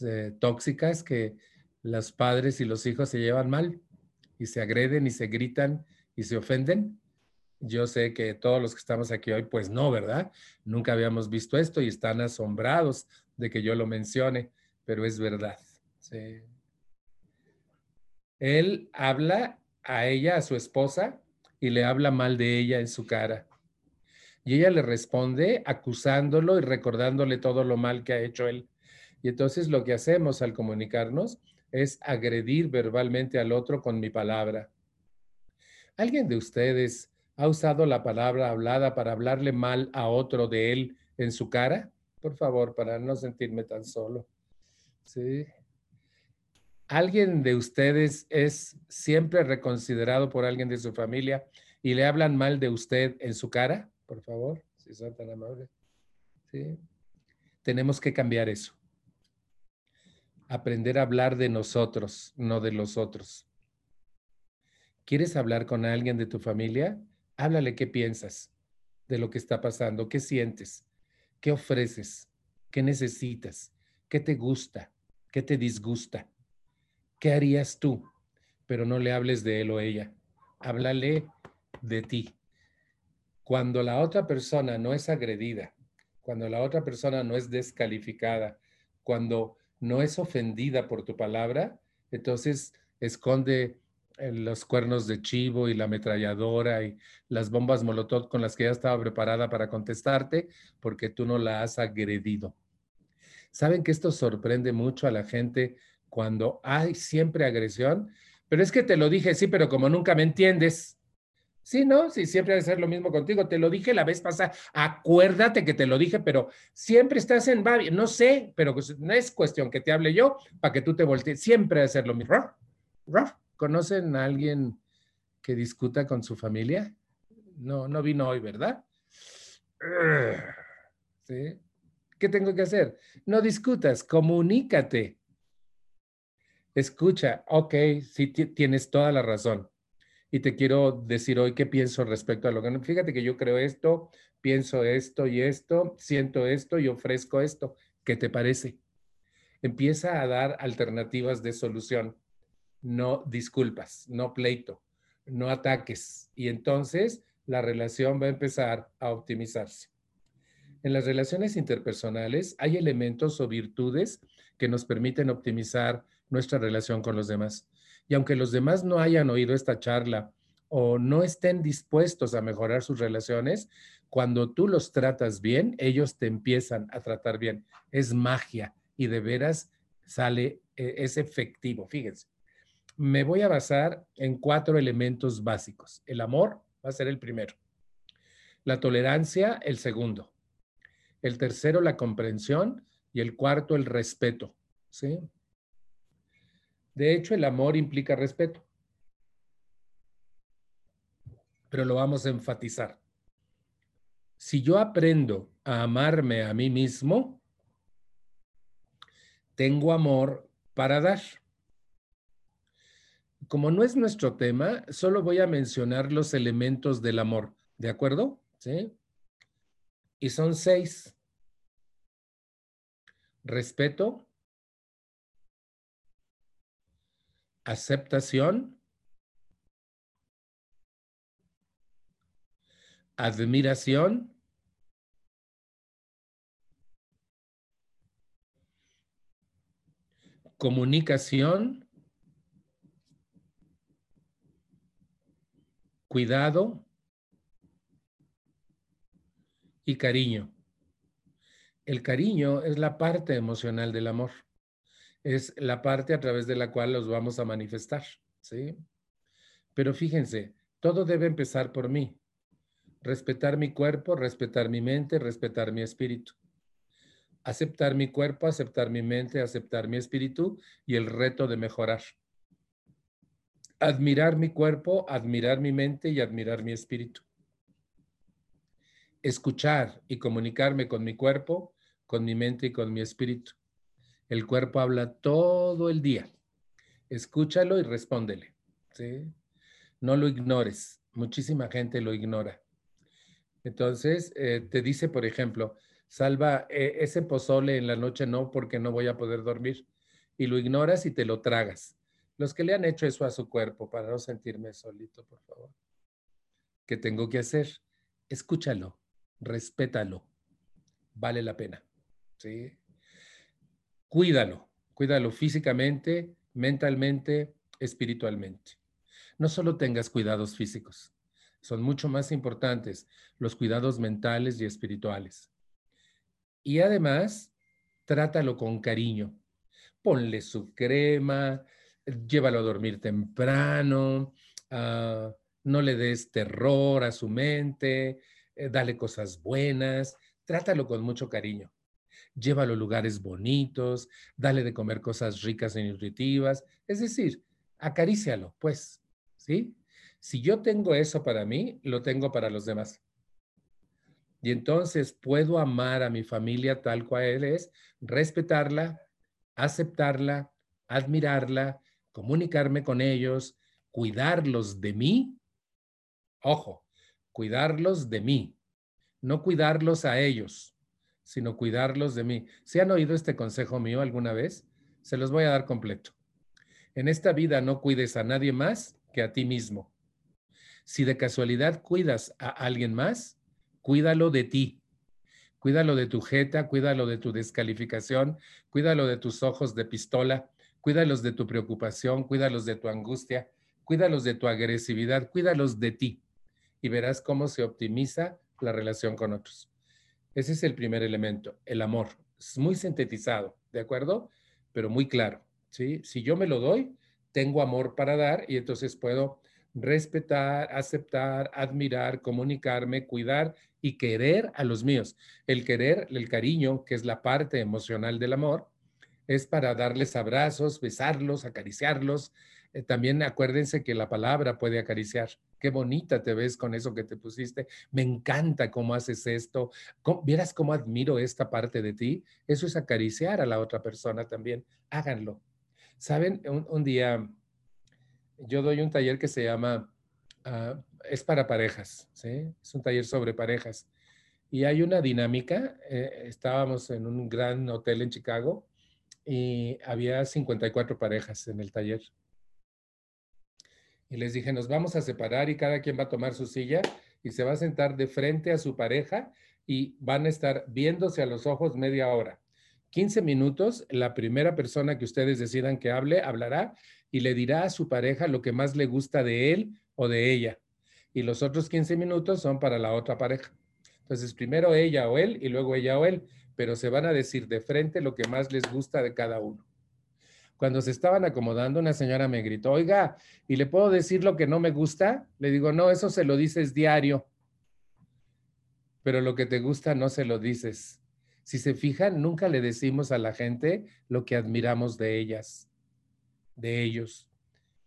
eh, tóxicas que los padres y los hijos se llevan mal y se agreden y se gritan y se ofenden? Yo sé que todos los que estamos aquí hoy, pues no, ¿verdad? Nunca habíamos visto esto y están asombrados de que yo lo mencione, pero es verdad. Él habla a ella, a su esposa, y le habla mal de ella en su cara. Y ella le responde acusándolo y recordándole todo lo mal que ha hecho él. Y entonces lo que hacemos al comunicarnos es agredir verbalmente al otro con mi palabra. ¿Alguien de ustedes ha usado la palabra hablada para hablarle mal a otro de él en su cara? Por favor, para no sentirme tan solo. Sí. ¿Alguien de ustedes es siempre reconsiderado por alguien de su familia y le hablan mal de usted en su cara? por favor, si son tan amables. ¿Sí? Tenemos que cambiar eso. Aprender a hablar de nosotros, no de los otros. ¿Quieres hablar con alguien de tu familia? Háblale qué piensas de lo que está pasando, qué sientes, qué ofreces, qué necesitas, qué te gusta, qué te disgusta, qué harías tú, pero no le hables de él o ella. Háblale de ti. Cuando la otra persona no es agredida, cuando la otra persona no es descalificada, cuando no es ofendida por tu palabra, entonces esconde eh, los cuernos de chivo y la ametralladora y las bombas molotov con las que ya estaba preparada para contestarte porque tú no la has agredido. Saben que esto sorprende mucho a la gente cuando hay siempre agresión, pero es que te lo dije, sí, pero como nunca me entiendes, Sí, ¿no? Sí, siempre debe ser lo mismo contigo. Te lo dije la vez pasada. Acuérdate que te lo dije, pero siempre estás en Babi. No sé, pero pues, no es cuestión que te hable yo para que tú te voltees. Siempre debe ser lo mismo. ¿Conocen a alguien que discuta con su familia? No, no vino hoy, ¿verdad? ¿Sí? ¿Qué tengo que hacer? No discutas, comunícate. Escucha, ok, sí tienes toda la razón y te quiero decir hoy qué pienso respecto a lo que... Fíjate que yo creo esto, pienso esto y esto, siento esto y ofrezco esto. ¿Qué te parece? Empieza a dar alternativas de solución, no disculpas, no pleito, no ataques. Y entonces la relación va a empezar a optimizarse. En las relaciones interpersonales hay elementos o virtudes que nos permiten optimizar nuestra relación con los demás. Y aunque los demás no hayan oído esta charla o no estén dispuestos a mejorar sus relaciones, cuando tú los tratas bien, ellos te empiezan a tratar bien. Es magia y de veras sale, e, es efectivo. Fíjense, me voy a basar en cuatro elementos básicos. El amor va a ser el primero. La tolerancia, el segundo. El tercero, la comprensión. Y el cuarto, el respeto. ¿sí? De hecho, el amor implica respeto. Pero lo vamos a enfatizar. Si yo aprendo a amarme a mí mismo, tengo amor para dar. Como no es nuestro tema, solo voy a mencionar los elementos del amor, ¿de acuerdo? ¿Sí? Y son seis. Respeto, aceptación, admiración, comunicación, cuidado y cariño. El cariño es la parte emocional del amor. Es la parte a través de la cual los vamos a manifestar, ¿sí? Pero fíjense, todo debe empezar por mí. Respetar mi cuerpo, respetar mi mente, respetar mi espíritu aceptar mi cuerpo, aceptar mi mente, aceptar mi espíritu y el reto de mejorar. Admirar mi cuerpo, admirar mi mente y admirar mi espíritu. Escuchar y comunicarme con mi cuerpo, con mi mente y con mi espíritu. El cuerpo habla todo el día. Escúchalo y respóndele. No lo ignores. Muchísima gente lo ignora. Entonces, eh, te dice, por ejemplo, Salva, eh, ese pozole en la noche no, porque no voy a poder dormir. Y lo ignoras y te lo tragas. Los que le han hecho eso a su cuerpo, para no sentirme solito, por favor. ¿Qué tengo que hacer? Escúchalo, respétalo. Vale la pena. ¿sí? Cuídalo, cuídalo físicamente, mentalmente, espiritualmente. No solo tengas cuidados físicos, son mucho más importantes los cuidados mentales y espirituales. Y además, trátalo con cariño. Ponle su crema, llévalo a dormir temprano, ah, no le des terror a su mente, eh, dale cosas buenas, trátalo con mucho cariño. Llévalo a lugares bonitos, dale de comer cosas ricas y nutritivas, es decir, acarícialo, pues, ¿sí? Si yo tengo eso para mí, lo tengo para los demás. Y entonces puedo amar a mi familia tal cual es, respetarla, aceptarla, admirarla, comunicarme con ellos, cuidarlos de mí. Ojo, cuidarlos de mí, no cuidarlos a ellos, sino cuidarlos de mí. ¿Se han oído este consejo mío alguna vez? Se los voy a dar completo. En esta vida no cuides a nadie más que a ti mismo. Si de casualidad cuidas a alguien más, cuídalo de ti. Cuídalo de tu jeta, cuídalo de tu descalificación, cuídalo de tus ojos de pistola, cuídalos de tu preocupación, cuídalos de tu angustia, cuídalos de tu agresividad, cuídalos de ti y verás cómo se optimiza la relación con otros. Ese es el primer elemento, el amor. Es muy sintetizado, ¿de acuerdo? Pero muy claro, ¿sí? Si yo me lo doy, tengo amor para dar y entonces puedo respetar, aceptar, admirar, comunicarme, cuidar y querer a los míos. El querer, el cariño, que es la parte emocional del amor, es para darles abrazos, besarlos, acariciarlos. Eh, también acuérdense que la palabra puede acariciar. Qué bonita te ves con eso que te pusiste. Me encanta cómo haces esto. ¿Vieras cómo admiro esta parte de ti? Eso es acariciar a la otra persona también. Háganlo. Saben, un día yo doy un taller que se llama, ah, es para parejas, ¿sí? Es un taller sobre parejas. Y hay una dinámica, eh, estábamos en un gran hotel en Chicago y había 54 parejas en el taller. Y les dije, nos vamos a separar y cada quien va a tomar su silla y se va a sentar de frente a su pareja y van a estar viéndose a los ojos media hora. 15 minutos, la primera persona que ustedes decidan que hable, hablará y le dirá a su pareja lo que más le gusta de él o de ella. Y los otros 15 minutos son para la otra pareja. Entonces, primero ella o él y luego ella o él, pero se van a decir de frente lo que más les gusta de cada uno. Cuando se estaban acomodando, una señora me gritó, oiga, ¿y le puedo decir lo que no me gusta? Le digo, no, eso se lo dices diario, pero lo que te gusta no se lo dices. Si se fijan, nunca le decimos a la gente lo que admiramos de ellas de ellos.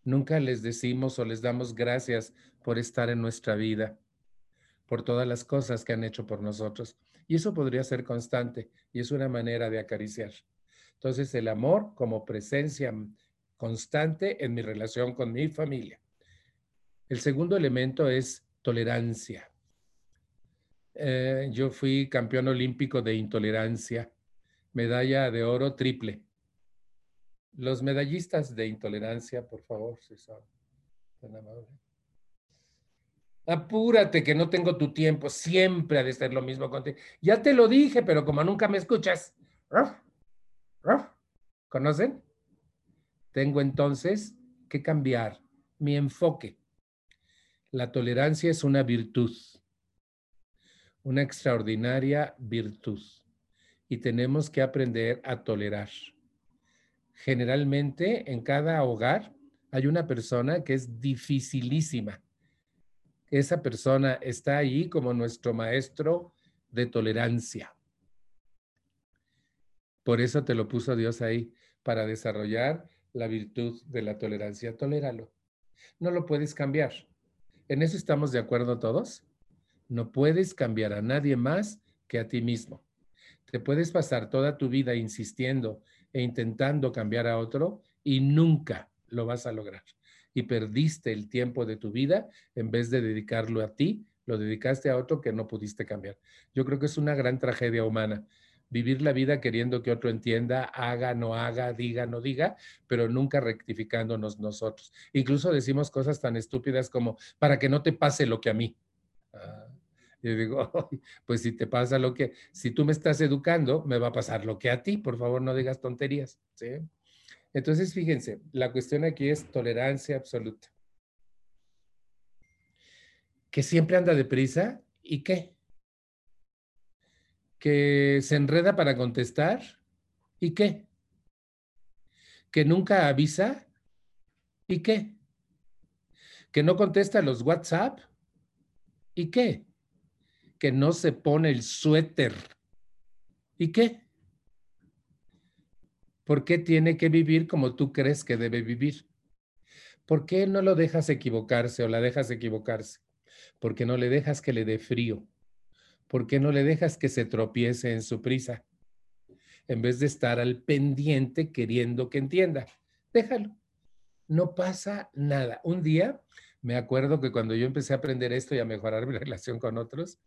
Nunca les decimos o les damos gracias por estar en nuestra vida, por todas las cosas que han hecho por nosotros. Y eso podría ser constante y es una manera de acariciar. Entonces, el amor como presencia constante en mi relación con mi familia. El segundo elemento es tolerancia. Eh, yo fui campeón olímpico de intolerancia, medalla de oro triple. Los medallistas de intolerancia, por favor, si son tan amables. Apúrate que no tengo tu tiempo, siempre ha de ser lo mismo contigo. Ya te lo dije, pero como nunca me escuchas. ¿Conocen? Tengo entonces que cambiar mi enfoque. La tolerancia es una virtud, una extraordinaria virtud, y tenemos que aprender a tolerar. Generalmente en cada hogar hay una persona que es dificilísima. Esa persona está ahí como nuestro maestro de tolerancia. Por eso te lo puso Dios ahí, para desarrollar la virtud de la tolerancia. Toléralo. No lo puedes cambiar. ¿En eso estamos de acuerdo todos? No puedes cambiar a nadie más que a ti mismo. Te puedes pasar toda tu vida insistiendo e intentando cambiar a otro y nunca lo vas a lograr. Y perdiste el tiempo de tu vida en vez de dedicarlo a ti, lo dedicaste a otro que no pudiste cambiar. Yo creo que es una gran tragedia humana vivir la vida queriendo que otro entienda, haga, no haga, diga, no diga, pero nunca rectificándonos nosotros. Incluso decimos cosas tan estúpidas como, para que no te pase lo que a mí. Ah, yo digo, [laughs] pues si te pasa lo que, si tú me estás educando, me va a pasar lo que a ti, por favor no digas tonterías. ¿sí? Entonces, fíjense, la cuestión aquí es tolerancia absoluta. Que siempre anda deprisa y qué? Que se enreda para contestar. ¿Y qué? Que nunca avisa. ¿Y qué? Que no contesta los WhatsApp. ¿Y qué? Que no se pone el suéter. ¿Y qué? ¿Por qué tiene que vivir como tú crees que debe vivir? ¿Por qué no lo dejas equivocarse o la dejas equivocarse? Porque no le dejas que le dé frío ¿por qué no le dejas que se tropiece en su prisa? En vez de estar al pendiente queriendo que entienda, déjalo. No pasa nada. Un día, me acuerdo que cuando yo empecé a aprender esto y a mejorar mi [laughs] relación con otros,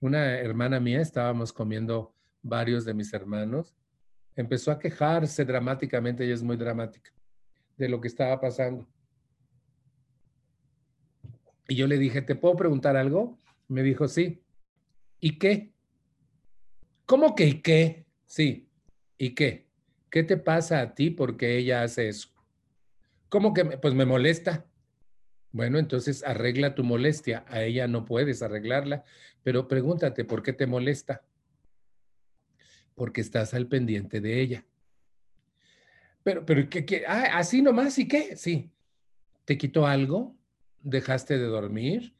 una hermana mía, estábamos comiendo varios de mis hermanos, empezó a quejarse dramáticamente, ella es muy dramática, de lo que estaba pasando. Y yo le dije, ¿te puedo preguntar algo? Me dijo, sí. ¿Y qué? ¿Cómo que y qué? Sí. ¿Y qué? ¿Qué te pasa a ti porque ella hace eso? ¿Cómo que? Pues me molesta. Bueno, entonces arregla tu molestia. A ella no puedes arreglarla, pero pregúntate, ¿por qué te molesta? Porque estás al pendiente de ella. Pero, pero, ¿qué? qué? Ah, así nomás, ¿y qué? Sí. ¿Te quitó algo? ¿Dejaste de dormir?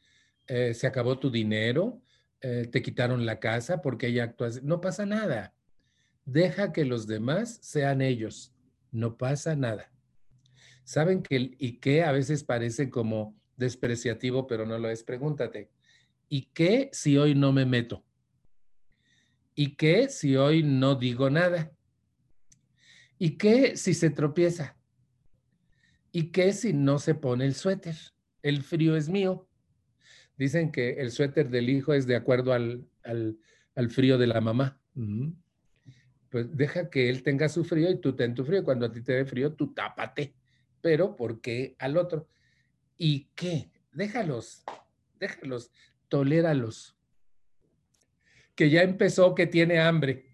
Eh, ¿Se acabó tu dinero? Eh, te quitaron la casa porque ella actúa No pasa nada. Deja que los demás sean ellos. No pasa nada. Saben que y qué a veces parece como despreciativo, pero no lo es. Pregúntate, ¿y qué si hoy no me meto? ¿Y qué si hoy no digo nada? ¿Y qué si se tropieza? ¿Y qué si no se pone el suéter? El frío es mío. Dicen que el suéter del hijo es de acuerdo al, frío de la mamá. Pues deja que él tenga su frío y tú ten tu frío. Cuando a ti te dé frío, tú tápate. Pero ¿por qué al otro? ¿Y qué? Déjalos, déjalos, toléralos. Que ya empezó, que tiene hambre.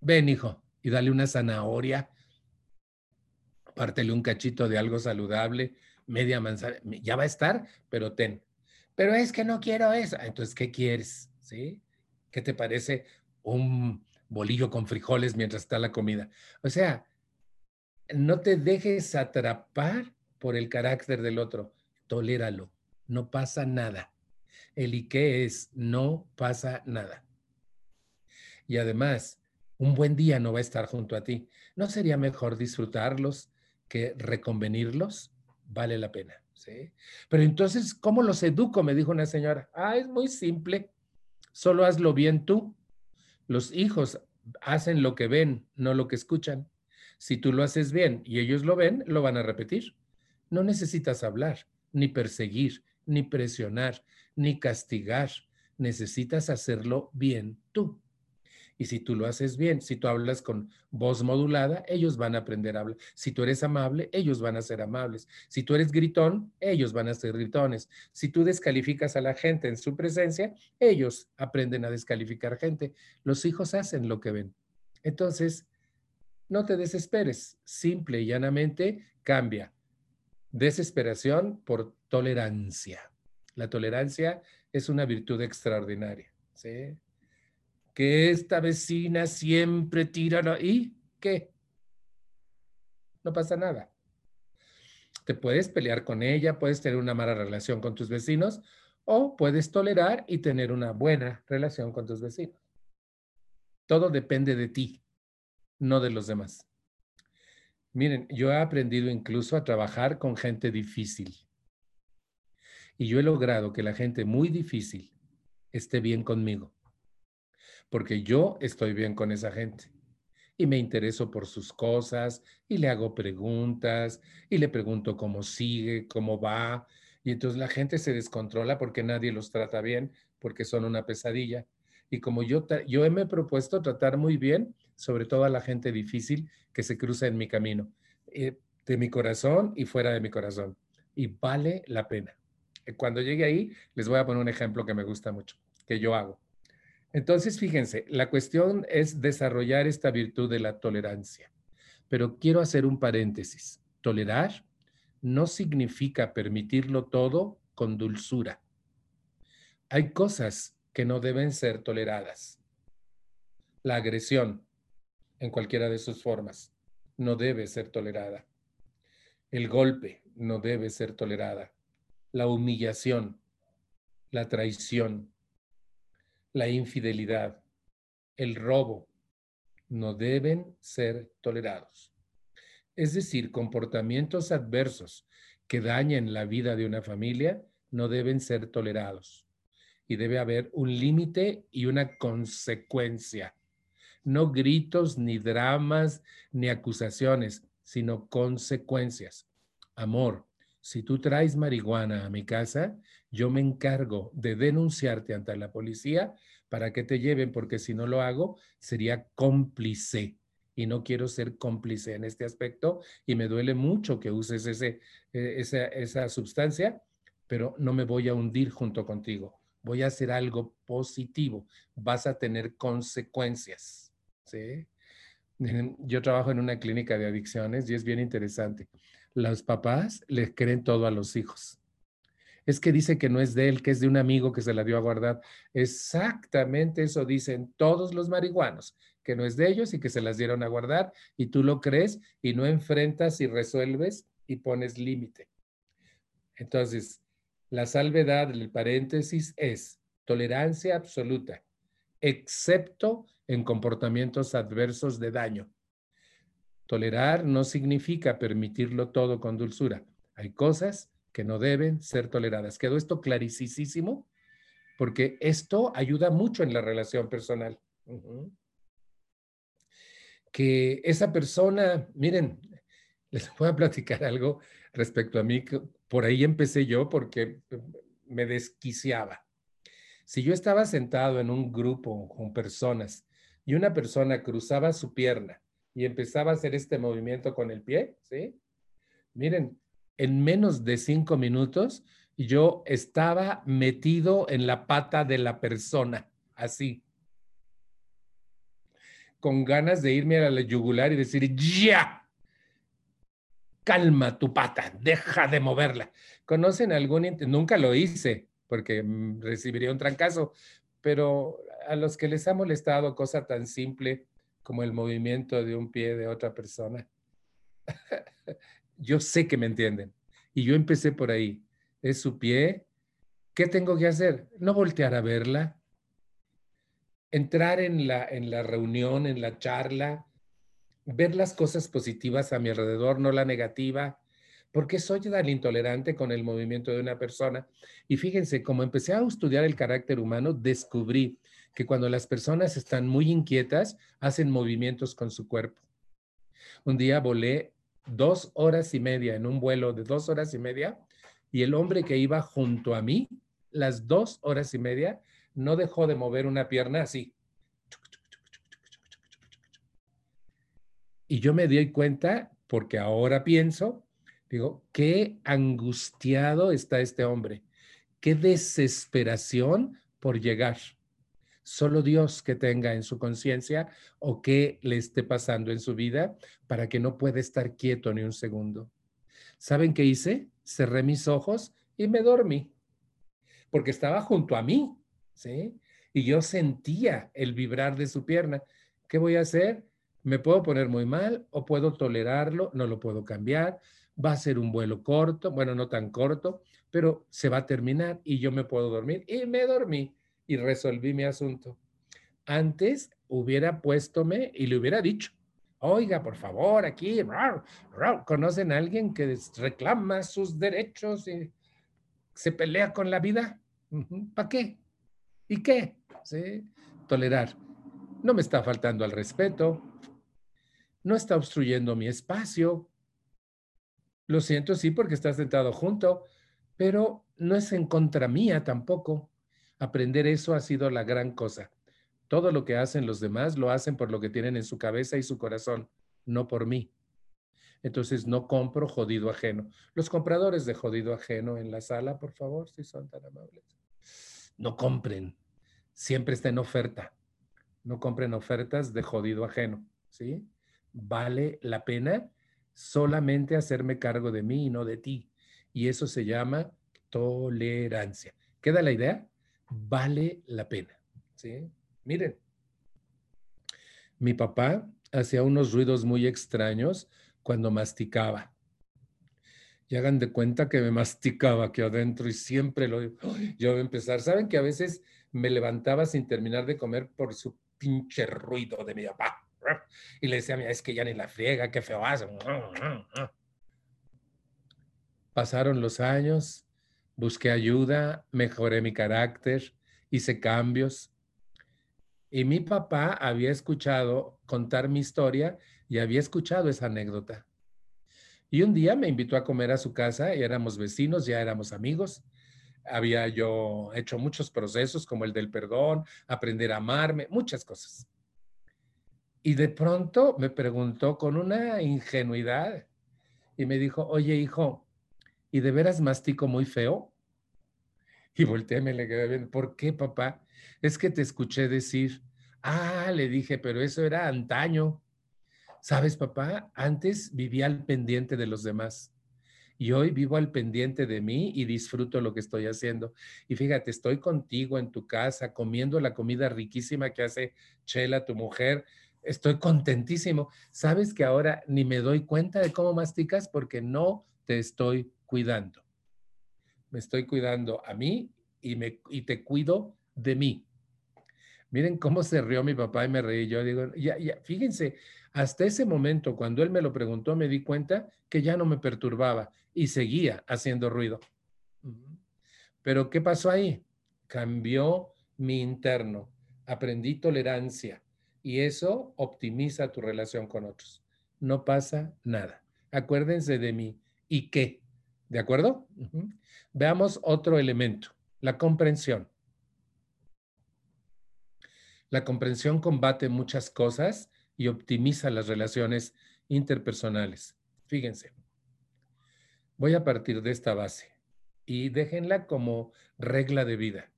Ven, hijo, y dale una zanahoria. Pártele un cachito de algo saludable, media manzana. Ya va a estar, pero ten pero es que no quiero eso. Ah, entonces, ¿qué quieres? ¿Sí? ¿Qué te parece un bolillo con frijoles mientras está la comida? O sea, no te dejes atrapar por el carácter del otro. Toléralo. No pasa nada. El qué es, no pasa nada. Y además, un buen día no va a estar junto a ti. ¿No sería mejor disfrutarlos que reconvenirlos vale la pena. Pero entonces, ¿cómo los educo? Me dijo una señora. Ah, es muy simple. Solo hazlo bien tú. Los hijos hacen lo que ven, no lo que escuchan. Si tú lo haces bien y ellos lo ven, lo van a repetir. No necesitas hablar, ni perseguir, ni presionar, ni castigar. Necesitas hacerlo bien tú. Y si tú lo haces bien, si tú hablas con voz modulada, ellos van a aprender a hablar. Si tú eres amable, ellos van a ser amables. Si tú eres gritón, ellos van a ser gritones. Si tú descalificas a la gente en su presencia, ellos aprenden a descalificar gente. Los hijos hacen lo que ven. Entonces, no te desesperes. Simple y llanamente cambia. Desesperación por tolerancia. La tolerancia es una virtud extraordinaria. ¿sí? Que esta vecina siempre tira, ¿y qué? No pasa nada. Te puedes pelear con ella, puedes tener una mala relación con tus vecinos o puedes tolerar y tener una buena relación con tus vecinos. Todo depende de ti, no de los demás. Miren, yo he aprendido incluso a trabajar con gente difícil. Y yo he logrado que la gente muy difícil esté bien conmigo porque yo estoy bien con esa gente y me intereso por sus cosas y le hago preguntas y le pregunto cómo sigue, cómo va. Y entonces la gente se descontrola porque nadie los trata bien, porque son una pesadilla. Y como yo, yo me he propuesto tratar muy bien, sobre todo a la gente difícil que se cruza en mi camino, eh, de mi corazón y fuera de mi corazón. Y vale la pena. Cuando llegue ahí, les voy a poner un ejemplo que me gusta mucho, que yo hago. Entonces, fíjense, la cuestión es desarrollar esta virtud de la tolerancia. Pero quiero hacer un paréntesis. Tolerar no significa permitirlo todo con dulzura. Hay cosas que no deben ser toleradas. La agresión, en cualquiera de sus formas, no debe ser tolerada. El golpe no debe ser tolerada. La humillación, la traición, la infidelidad, el robo, no deben ser tolerados. Es decir, comportamientos adversos que dañen la vida de una familia no deben ser tolerados. Y debe haber un límite y una consecuencia. No gritos, ni dramas, ni acusaciones, sino consecuencias. Amor, si tú traes marihuana a mi casa, yo me encargo de denunciarte ante la policía para que te lleven, porque si no lo hago, sería cómplice. Y no quiero ser cómplice en este aspecto y me duele mucho que uses ese, e, esa, esa sustancia, pero no me voy a hundir junto contigo. Voy a hacer algo positivo. Vas a tener consecuencias. ¿sí? [laughs] Yo trabajo en una clínica de adicciones y es bien interesante los papás les creen todo a los hijos. Es que dice que no es de él, que es de un amigo que se la dio a guardar. Exactamente eso dicen todos los marihuanos, que no es de ellos y que se las dieron a guardar y tú lo crees y no enfrentas y resuelves y pones límite. Entonces, la salvedad del paréntesis es tolerancia absoluta, excepto en comportamientos adversos de daño. Tolerar no significa permitirlo todo con dulzura. Hay cosas que no deben ser toleradas. ¿Quedó esto clarísimo? Porque esto ayuda mucho en la relación personal. Que esa persona, miren, [laughs] les voy a platicar algo respecto a mí. Por ahí empecé yo porque me desquiciaba. Si yo estaba sentado en un grupo con personas y una persona cruzaba su pierna y empezaba a hacer este movimiento con el pie, ¿sí? Miren, en menos de cinco minutos yo estaba metido en la pata de la persona, así, con ganas de irme a la yugular y decir, ya, calma tu pata, deja de moverla. ¿Conocen algún? Nunca lo hice porque mm, recibiría un trancazo, pero a los que les ha molestado cosa tan simple como el movimiento de un pie de otra persona. [laughs] yo sé que me entienden. Y yo empecé por ahí. Es su pie. ¿Qué tengo que hacer? No voltear a verla. Entrar en la, en la reunión, en la charla, ver las cosas positivas a mi alrededor, no la negativa. ¿Por qué soy tan intolerante con el movimiento de una persona? Y fíjense, como empecé a estudiar el carácter humano, descubrí que cuando las personas están muy inquietas, hacen movimientos con su cuerpo. Un día volé dos horas y media en un vuelo de dos horas y media y el hombre que iba junto a mí, las dos horas y media, no dejó de mover una pierna así. Y yo me di cuenta, porque ahora pienso, digo, qué angustiado está este hombre, qué desesperación por llegar solo Dios que tenga en su conciencia o qué le esté pasando en su vida para que no pueda estar quieto ni un segundo. ¿Saben qué hice? Cerré mis ojos y me dormí, porque estaba junto a mí, ¿sí? Y yo sentía el vibrar de su pierna. ¿Qué voy a hacer? Me puedo poner muy mal o puedo tolerarlo, no lo puedo cambiar. Va a ser un vuelo corto, bueno, no tan corto, pero se va a terminar y yo me puedo dormir. Y me dormí y resolví mi asunto. Antes hubiera puestome y le hubiera dicho, oiga, por favor, aquí, ¿conocen a alguien que reclama sus derechos y se pelea con la vida? ¿Para qué? ¿Y qué? Tolerar. No me está faltando al respeto. No está obstruyendo mi espacio. Lo siento, sí, porque está sentado junto, pero no es en contra mía tampoco. Aprender eso ha sido la gran cosa. Todo lo que hacen los demás lo hacen por lo que tienen en su cabeza y su corazón, no por mí. Entonces no compro jodido ajeno. Los compradores de jodido ajeno en la sala, por favor, si son tan amables. No compren. Siempre está en oferta. No compren ofertas de jodido ajeno, ¿sí? Vale la pena solamente hacerme cargo de mí y no de ti. Y eso se llama tolerancia. ¿Queda la idea? Vale la pena. ¿sí? Miren, mi papá hacía unos ruidos muy extraños cuando masticaba. Y hagan de cuenta que me masticaba aquí adentro y siempre lo... Yo a empezar. ¿Saben que a veces me levantaba sin terminar de comer por su pinche ruido de mi papá? Y le decía, mira, es que ya ni la friega, qué feo hace. Pasaron los años busqué ayuda, mejoré mi carácter, hice cambios. Y mi papá había escuchado contar mi historia y había escuchado esa anécdota. Y un día me invitó a comer a su casa y éramos vecinos, ya éramos amigos. Había yo hecho muchos procesos como el del perdón, aprender a amarme, muchas cosas. Y de pronto me preguntó con una ingenuidad y me dijo, oye hijo, ¿y de veras mastico muy feo? Y volteé, me le quedé viendo. ¿Por qué, papá? Es que te escuché decir, ah, le dije, pero eso era antaño. ¿Sabes, papá? Antes vivía al pendiente de los demás. Y hoy vivo al pendiente de mí y disfruto lo que estoy haciendo. Y fíjate, estoy contigo en tu casa, comiendo la comida riquísima que hace Chela, tu mujer. Estoy contentísimo. Sabes que ahora ni me doy cuenta de cómo masticas porque no te estoy cuidando me estoy cuidando a mí y, me, y te cuido de mí. Miren cómo se rió mi papá y me reí. Yo digo, ya, ya, fíjense, hasta ese momento, cuando él me lo preguntó, me di cuenta que ya no me perturbaba y seguía haciendo ruido. Pero ¿qué pasó ahí? Cambió mi interno, aprendí tolerancia y eso optimiza tu relación con otros. No pasa nada. Acuérdense de mí. ¿Y qué? ¿De acuerdo? Veamos otro elemento, la comprensión. La comprensión combate muchas cosas y optimiza las relaciones interpersonales. Fíjense, voy a partir de esta base y déjenla como regla de vida.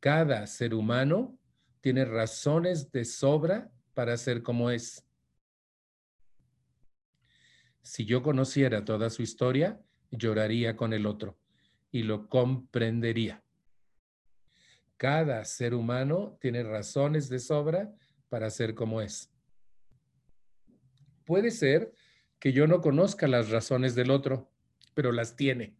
Cada ser humano tiene razones de sobra para ser como es. Si yo conociera toda su historia, lloraría con el otro y lo comprendería. Cada ser humano tiene razones de sobra para ser como es. Puede ser que yo no conozca las razones del otro, pero las tiene.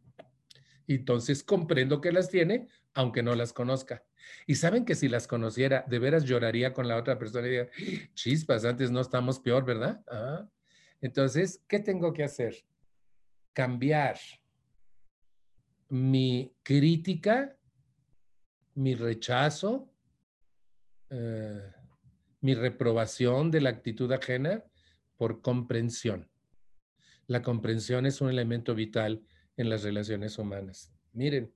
Entonces comprendo que las tiene aunque no las conozca. Y saben que si las conociera, de veras lloraría con la otra persona y diría, chispas, antes no estamos peor, ¿verdad? Ah. Entonces, ¿qué tengo que hacer? Cambiar mi crítica, mi rechazo, eh, mi reprobación de la actitud ajena por comprensión. La comprensión es un elemento vital en las relaciones humanas. Miren,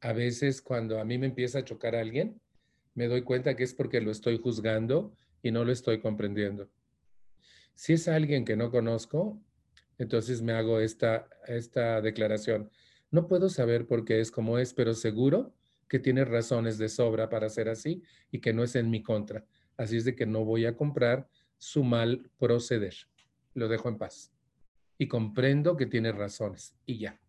a veces cuando a mí me empieza a chocar alguien, me doy cuenta que es porque lo estoy juzgando y no lo estoy comprendiendo. Si es alguien que no conozco, entonces me hago esta, esta declaración. No puedo saber por qué es como es, pero seguro que tiene razones de sobra para ser así y que no es en mi contra. Así es de que no voy a comprar su mal proceder. Lo dejo en paz. Y comprendo que tiene razones y ya.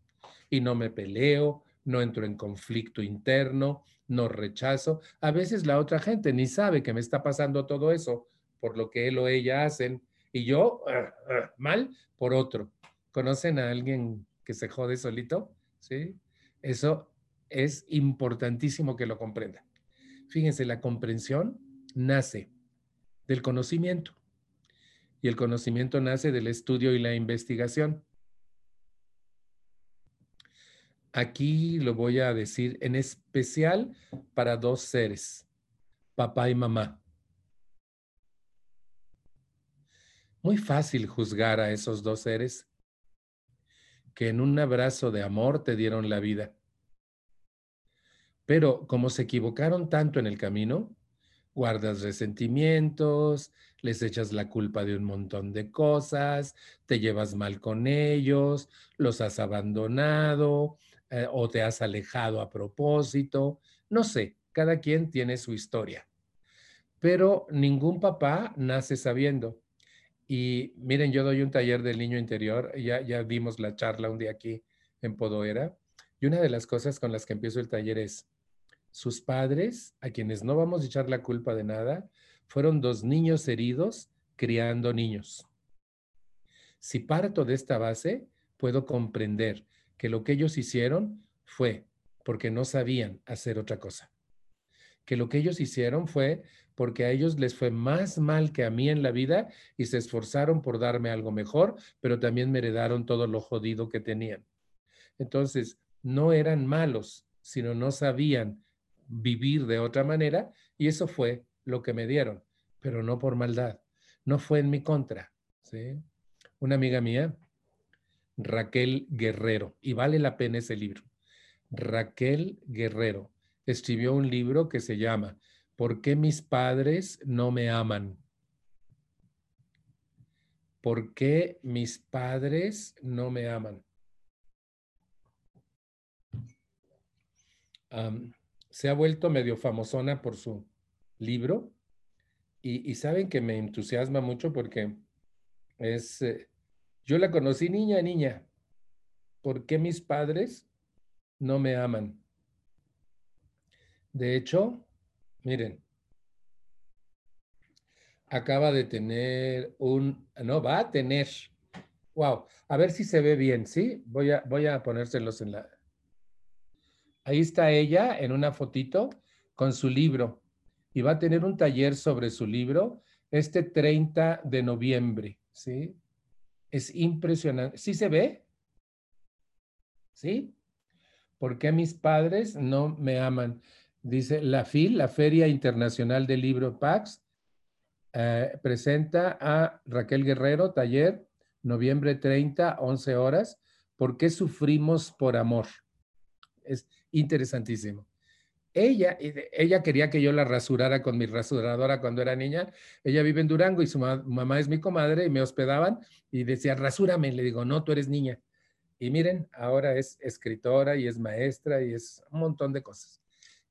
Y no me peleo, no entro en conflicto interno, no rechazo. A veces la otra gente ni sabe que me está pasando todo eso por lo que él o ella hacen y yo ah, ah, mal por otro. ¿Conocen a alguien que se jode solito? ¿Sí? Eso es importantísimo que lo comprendan. Fíjense, la comprensión nace del conocimiento y el conocimiento nace del estudio y la investigación. Aquí lo voy a decir en especial para dos seres, papá y mamá. Muy fácil juzgar a esos dos seres que en un abrazo de amor te dieron la vida. Pero como se equivocaron tanto en el camino, guardas resentimientos, les echas la culpa de un montón de cosas, te llevas mal con ellos, los has abandonado, eh, o te has alejado a propósito, no sé, cada quien tiene su historia. Pero ningún papá nace sabiendo. Y miren, yo doy un taller del niño interior, ya, ya vimos la charla un día aquí en Podoera, y una de las cosas con las que empiezo el taller es, sus padres, a quienes no vamos a echar la culpa de nada, fueron dos niños heridos criando niños. Si parto de esta base, puedo comprender que lo que ellos hicieron fue porque no sabían hacer otra cosa. Que lo que ellos hicieron fue porque a ellos les fue más mal que a mí en la vida y se esforzaron por darme algo mejor, pero también me heredaron todo lo jodido que tenían. Entonces, no eran malos, sino no sabían vivir de otra manera y eso fue lo que me dieron, pero no por maldad, no fue en mi contra. ¿sí? Una amiga mía Raquel Guerrero, y vale la pena ese libro. Raquel Guerrero escribió un libro que se llama ¿Por qué mis padres no me aman? ¿Por qué mis padres no me aman? se ha vuelto medio famosona por su libro y, saben que me entusiasma mucho porque es, eh, yo la conocí niña, niña. ¿Por qué mis padres no me aman? De hecho, miren, acaba de tener un, no, va a tener, wow, a ver si se ve bien, ¿sí? Voy a, voy a ponérselos en la... Ahí está ella en una fotito con su libro y va a tener un taller sobre su libro este 30 de noviembre, ¿sí? Es impresionante. ¿Sí se ve? ¿Sí? ¿Por qué mis padres no me aman? Dice la FIL, la Feria Internacional del Libro PAX, eh, presenta a Raquel Guerrero, taller, noviembre 30, 11 horas. ¿Por qué sufrimos por amor? Es interesantísimo. Ella, ella quería que yo la rasurara con mi rasuradora cuando era niña. Ella vive en Durango y su mamá es mi comadre y me hospedaban y decía, rasúrame. Le digo, no, tú eres niña. Y miren, ahora es escritora y es maestra y es un montón de cosas.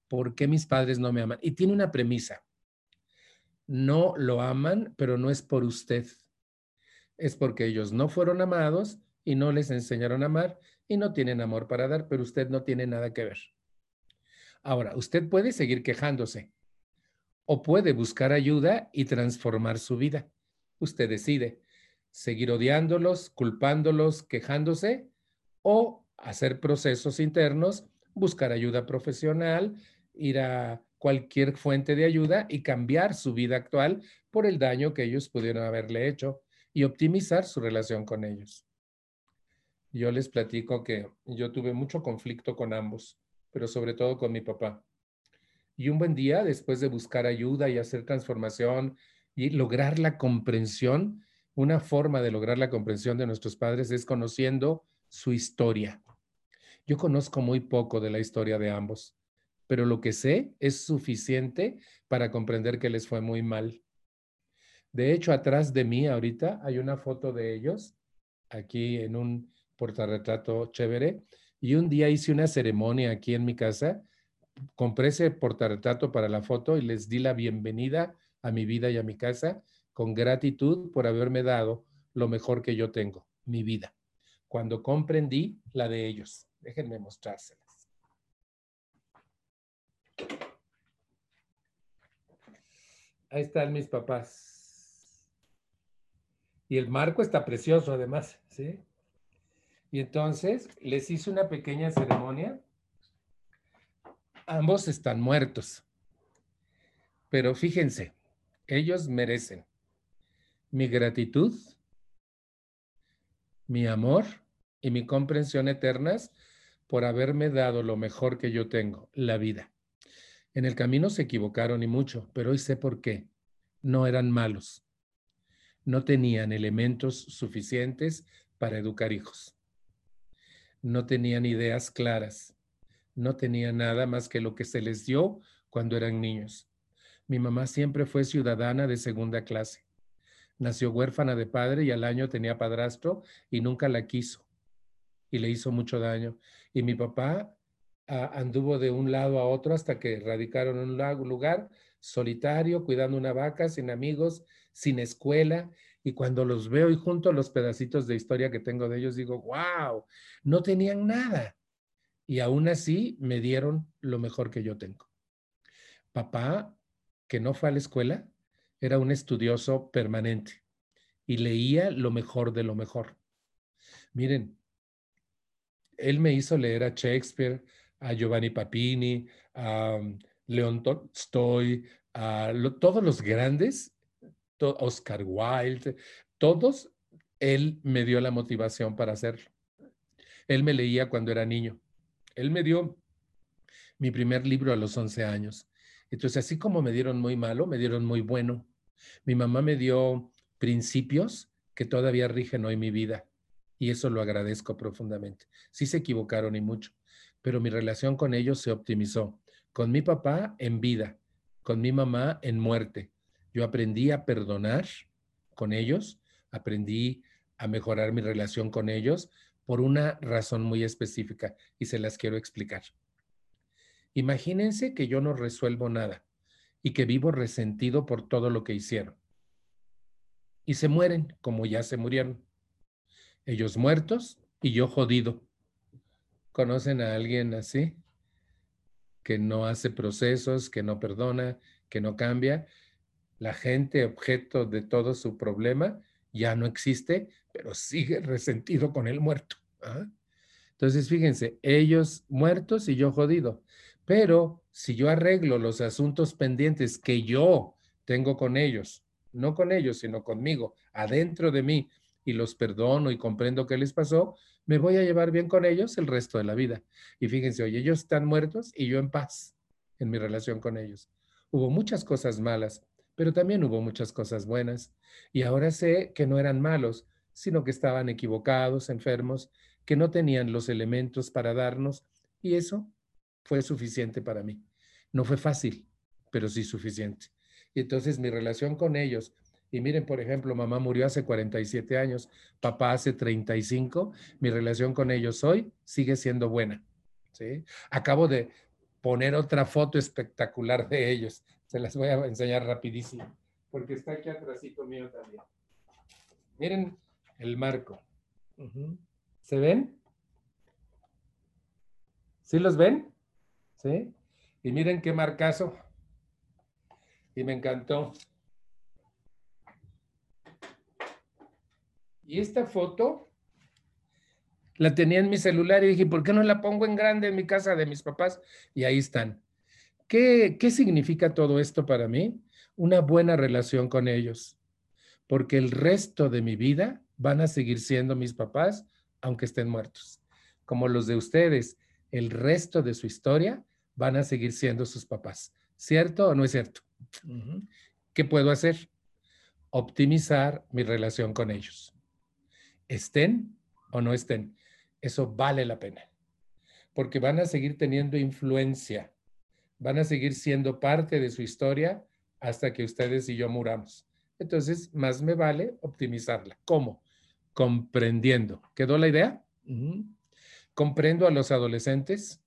¿Por qué mis padres no me aman? Y tiene una premisa. No lo aman, pero no es por usted. Es porque ellos no fueron amados y no les enseñaron a amar y no tienen amor para dar, pero usted no tiene nada que ver. Ahora, usted puede seguir quejándose o puede buscar ayuda y transformar su vida. Usted decide seguir odiándolos, culpándolos, quejándose o hacer procesos internos buscar ayuda profesional, ir a cualquier fuente de ayuda y cambiar su vida actual por el daño que ellos pudieron haberle hecho y optimizar su relación con ellos. Yo les platico que yo tuve mucho conflicto con ambos, pero sobre todo con mi papá. Y un buen día, después de buscar ayuda y hacer transformación y lograr la comprensión, una forma de lograr la comprensión de nuestros padres es conociendo su historia. Yo conozco muy poco de la historia de ambos, pero lo que sé es suficiente para comprender que les fue muy mal. De hecho, atrás de mí ahorita hay una foto de ellos, aquí en un portarretrato chévere, y un día hice una ceremonia aquí en mi casa, compré ese portarretrato para la foto y les di la bienvenida a mi vida y a mi casa con gratitud por haberme dado lo mejor que yo tengo, mi vida, cuando comprendí la de ellos. Déjenme mostrárselas. Ahí están mis papás. Y el marco está precioso además, ¿sí? Y entonces les hice una pequeña ceremonia. Ambos están muertos. Pero fíjense, ellos merecen mi gratitud, mi amor y mi comprensión eternas por haberme dado lo mejor que yo tengo, la vida. En el camino se equivocaron y mucho, pero hoy sé por qué. No eran malos. No tenían elementos suficientes para educar hijos. No tenían ideas claras. No tenían nada más que lo que se les dio cuando eran niños. Mi mamá siempre fue ciudadana de segunda clase. Nació huérfana de padre y al año tenía padrastro y nunca la quiso y le hizo mucho daño. Y mi papá anduvo de un lado a otro hasta que radicaron en un lugar solitario, cuidando una vaca, sin amigos, sin escuela. Y cuando los veo y junto los pedacitos de historia que tengo de ellos, digo, wow, no tenían nada. Y aún así me dieron lo mejor que yo tengo. Papá, que no fue a la escuela, era un estudioso permanente y leía lo mejor de lo mejor. Miren, él me hizo leer a Shakespeare, a Giovanni Papini, a um, León Tolstoy, a todos los grandes, Oscar Wilde, todos, él me dio la motivación para hacerlo. Él me leía cuando era niño. Él me dio mi primer libro a los 11 años. Entonces, así como me dieron muy malo, me dieron muy bueno. Mi mamá me dio principios que todavía rigen hoy mi vida y eso lo agradezco profundamente. Sí se equivocaron y mucho, pero mi relación con ellos se optimizó. Con mi papá en vida, con mi mamá en muerte. Yo aprendí a perdonar con ellos, aprendí a mejorar mi relación con ellos por una razón muy específica y se las quiero explicar. Imagínense que yo no resuelvo nada y que vivo resentido por todo lo que hicieron. Y se mueren como ya se murieron. Ellos muertos y yo jodido. ¿Conocen a alguien así? Que no hace procesos, que no perdona, que no cambia. La gente objeto de todo su problema ya no existe, pero sigue [laughs] resentido con el muerto. ¿ah? Entonces, fíjense, ellos muertos y yo jodido. Pero si yo arreglo los asuntos pendientes que yo tengo con ellos, no con ellos, sino conmigo, adentro de mí, y los perdono y comprendo qué les pasó, me voy a llevar bien con ellos el resto de la vida. Y fíjense, oye, ellos están muertos y yo en paz en mi relación con ellos. Hubo muchas cosas malas, pero también hubo muchas cosas buenas. Y ahora sé que no eran malos, sino que estaban equivocados, enfermos, que no tenían los elementos para darnos. Y eso fue suficiente para mí. No fue fácil, pero sí suficiente. Y entonces mi relación con ellos, y miren, por ejemplo, mamá murió hace 47 años, papá hace 35, mi relación con ellos hoy sigue siendo buena. ¿sí? Acabo de poner otra foto espectacular de ellos. Se las voy a enseñar rapidísimo, porque está aquí atrásito mío también. Miren el marco. ¿Se ven? ¿Sí los ven? ¿sí? Y miren qué marcazo. Y me encantó. Y esta foto La tenía en mi celular y dije, ¿por qué no la pongo en grande en mi casa de mis papás? Y ahí están. ¿Qué, qué significa todo esto para mí? Una buena relación con ellos, porque el resto de mi vida van a seguir siendo mis papás, aunque estén muertos. Como los de ustedes, el resto de su historia van a seguir siendo sus papás. ¿Cierto o no es cierto? ¿Qué puedo hacer? Optimizar mi relación con ellos. Estén o no estén. Eso vale la pena. Porque van a seguir teniendo influencia. Van a seguir siendo parte de su historia hasta que ustedes y yo muramos. Entonces, más me vale optimizarla. ¿Cómo? Comprendiendo. ¿Quedó la idea? Comprendo a los adolescentes.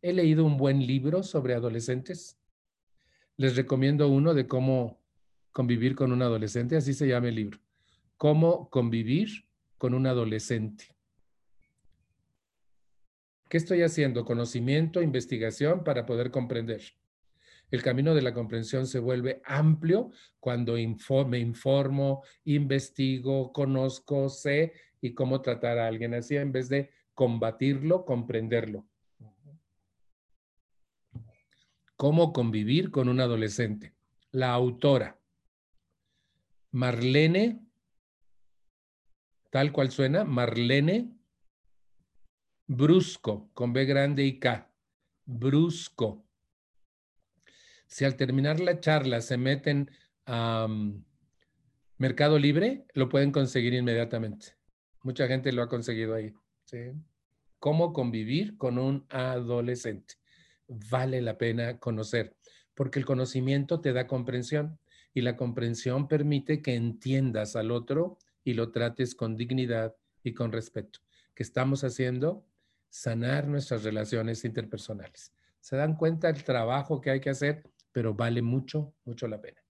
He leído un buen libro sobre adolescentes. Les recomiendo uno de cómo convivir con un adolescente, así se llama el libro. Cómo convivir con un adolescente. ¿Qué estoy haciendo? Conocimiento, investigación para poder comprender. El camino de la comprensión se vuelve amplio cuando me informo, investigo, conozco, sé y cómo tratar a alguien así en vez de combatirlo, comprenderlo. Cómo convivir con un adolescente. La autora, Marlene, tal cual suena, Marlene Brusco, con B grande y K. Brusco. Si al terminar la charla se meten a mm, Mercado Libre, lo pueden conseguir inmediatamente. Mucha gente lo ha conseguido ahí. ¿Cómo convivir con un adolescente? Vale la pena conocer, porque el conocimiento te da comprensión y la comprensión permite que entiendas al otro y lo trates con dignidad y con respeto. ¿Qué estamos haciendo? Sanar nuestras relaciones interpersonales. Se dan cuenta del trabajo que hay que hacer, pero vale mucho, mucho la pena.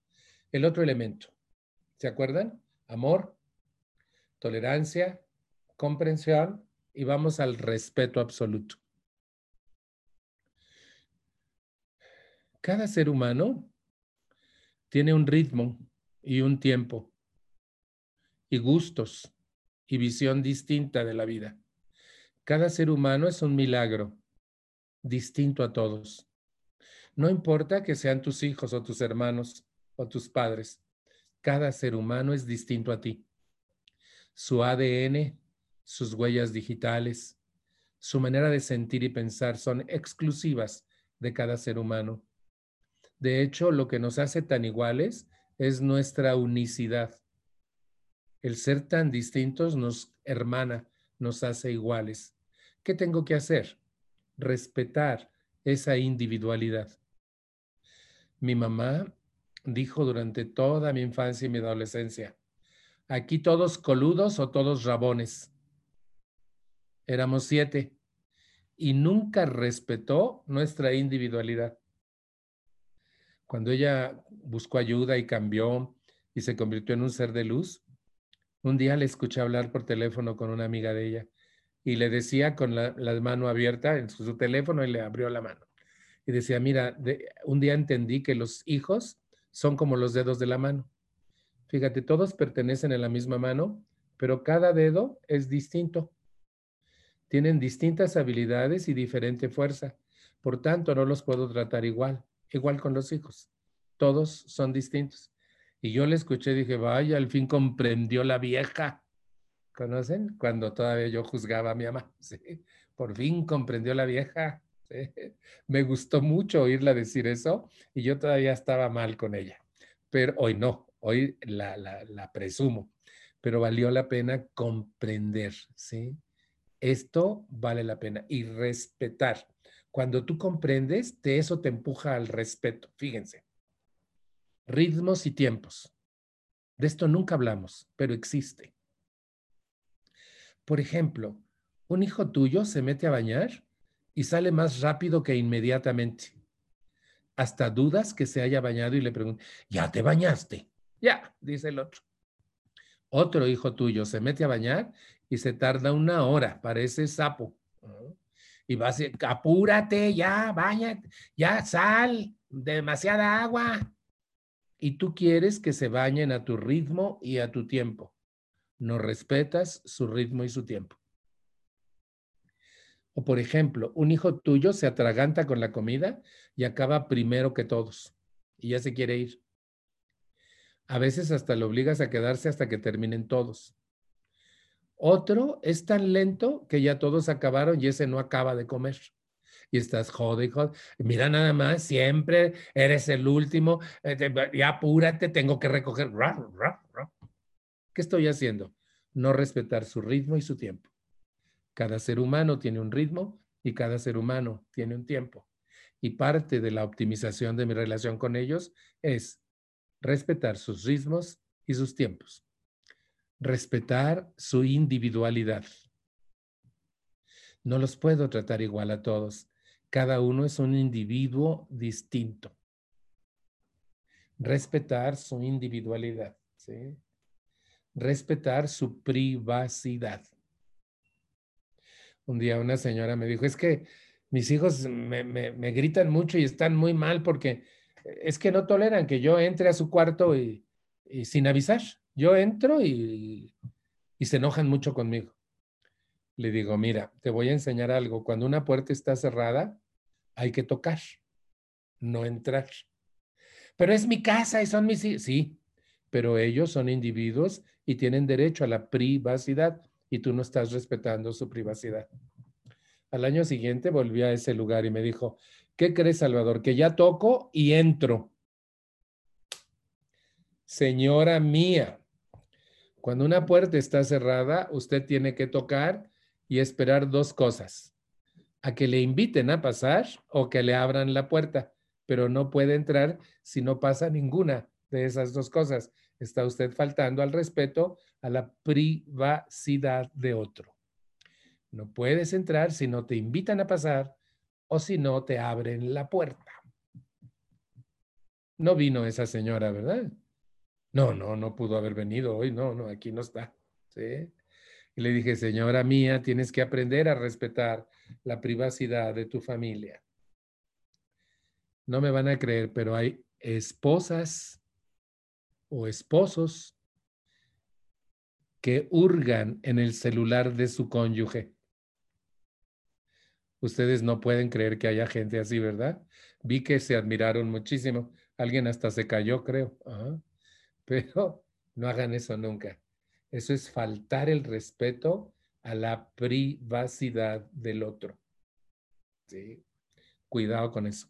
El otro elemento, ¿se acuerdan? Amor, tolerancia, comprensión y vamos al respeto absoluto. Cada ser humano tiene un ritmo y un tiempo y gustos y visión distinta de la vida. Cada ser humano es un milagro, distinto a todos. No importa que sean tus hijos o tus hermanos o tus padres, cada ser humano es distinto a ti. Su ADN, sus huellas digitales, su manera de sentir y pensar son exclusivas de cada ser humano. De hecho, lo que nos hace tan iguales es nuestra unicidad. El ser tan distintos nos hermana, nos hace iguales. ¿Qué tengo que hacer? Respetar esa individualidad. Mi mamá dijo durante toda mi infancia y mi adolescencia, aquí todos coludos o todos rabones éramos siete, y nunca respetó nuestra individualidad. Cuando ella buscó ayuda y cambió y se convirtió en un ser de luz, un día le escuché hablar por teléfono con una amiga de ella y le decía con la, mano abierta en su, teléfono y le abrió la mano. Y decía, mira, un día entendí que los hijos son como los dedos de la mano. Fíjate, todos pertenecen a la misma mano, pero cada dedo es distinto tienen distintas habilidades y diferente fuerza. Por tanto, no los puedo tratar igual, igual con los hijos. Todos son distintos. Y yo le escuché y dije, vaya, al fin comprendió la vieja. ¿Conocen? Cuando todavía yo juzgaba a mi mamá. [laughs] Por fin comprendió la vieja. Me gustó mucho oírla decir eso y yo todavía estaba mal con ella. Pero hoy no, hoy la, la, presumo. Pero valió la pena comprender, ¿sí? Esto vale la pena. Y respetar. Cuando tú comprendes, de eso te empuja al respeto. Fíjense. Ritmos y tiempos. De esto nunca hablamos, pero existe. Por ejemplo, un hijo tuyo se mete a bañar y sale más rápido que inmediatamente. Hasta dudas que se haya bañado y le pregunta, ¿ya te bañaste? Ya, dice el otro. Otro hijo tuyo se mete a bañar y se tarda una hora, parece sapo. Y va a decir, apúrate, ya, bañate, ya, sal, demasiada agua. Y tú quieres que se bañen a tu ritmo y a tu tiempo. No respetas su ritmo y su tiempo. O por ejemplo, un hijo tuyo se atraganta con la comida y acaba primero que todos y ya se quiere ir. A veces hasta lo obligas a quedarse hasta que terminen todos. Otro es tan lento que ya todos acabaron y ese no acaba de comer. Y estás jode, jode. Mira nada más, siempre eres el último. Eh, ya apúrate, tengo que recoger. ¿Qué estoy haciendo? No respetar su ritmo y su tiempo. Cada ser humano tiene un ritmo y cada ser humano tiene un tiempo. Y parte de la optimización de mi relación con ellos es respetar sus ritmos y sus tiempos. Respetar su individualidad. No los puedo tratar igual a todos. Cada uno es un individuo distinto. Respetar su individualidad. Respetar su privacidad. Un día una señora me dijo, es que mis hijos me, gritan mucho y están muy mal porque es que no toleran que yo entre a su cuarto y, sin avisar. Yo entro y, y se enojan mucho conmigo. Le digo, mira, te voy a enseñar algo. Cuando una puerta está cerrada, hay que tocar, no entrar. Pero es mi casa y son mis... Sí, pero ellos son individuos y tienen derecho a la privacidad y tú no estás respetando su privacidad. Al año siguiente volví a ese lugar y me dijo, ¿qué crees, Salvador? Que ya toco y entro. Señora mía, cuando una puerta está cerrada, usted tiene que tocar y esperar dos cosas. A que le inviten a pasar o que le abran la puerta, pero no puede entrar si no pasa ninguna de esas dos cosas está usted faltando al respeto a la privacidad de otro. No puedes entrar si no te invitan a pasar o si no te abren la puerta. No vino esa señora, ¿verdad? No, no, no pudo haber venido hoy, no, no, aquí no está. ¿sí? Y le dije, señora mía, tienes que aprender a respetar la privacidad de tu familia. No me van a creer, pero hay esposas o esposos que hurgan en el celular de su cónyuge. Ustedes no pueden creer que haya gente así, ¿verdad? Vi que se admiraron muchísimo. Alguien hasta se cayó, creo. Pero no hagan eso nunca. Eso es faltar el respeto a la privacidad del otro. ¿Sí? Cuidado con eso.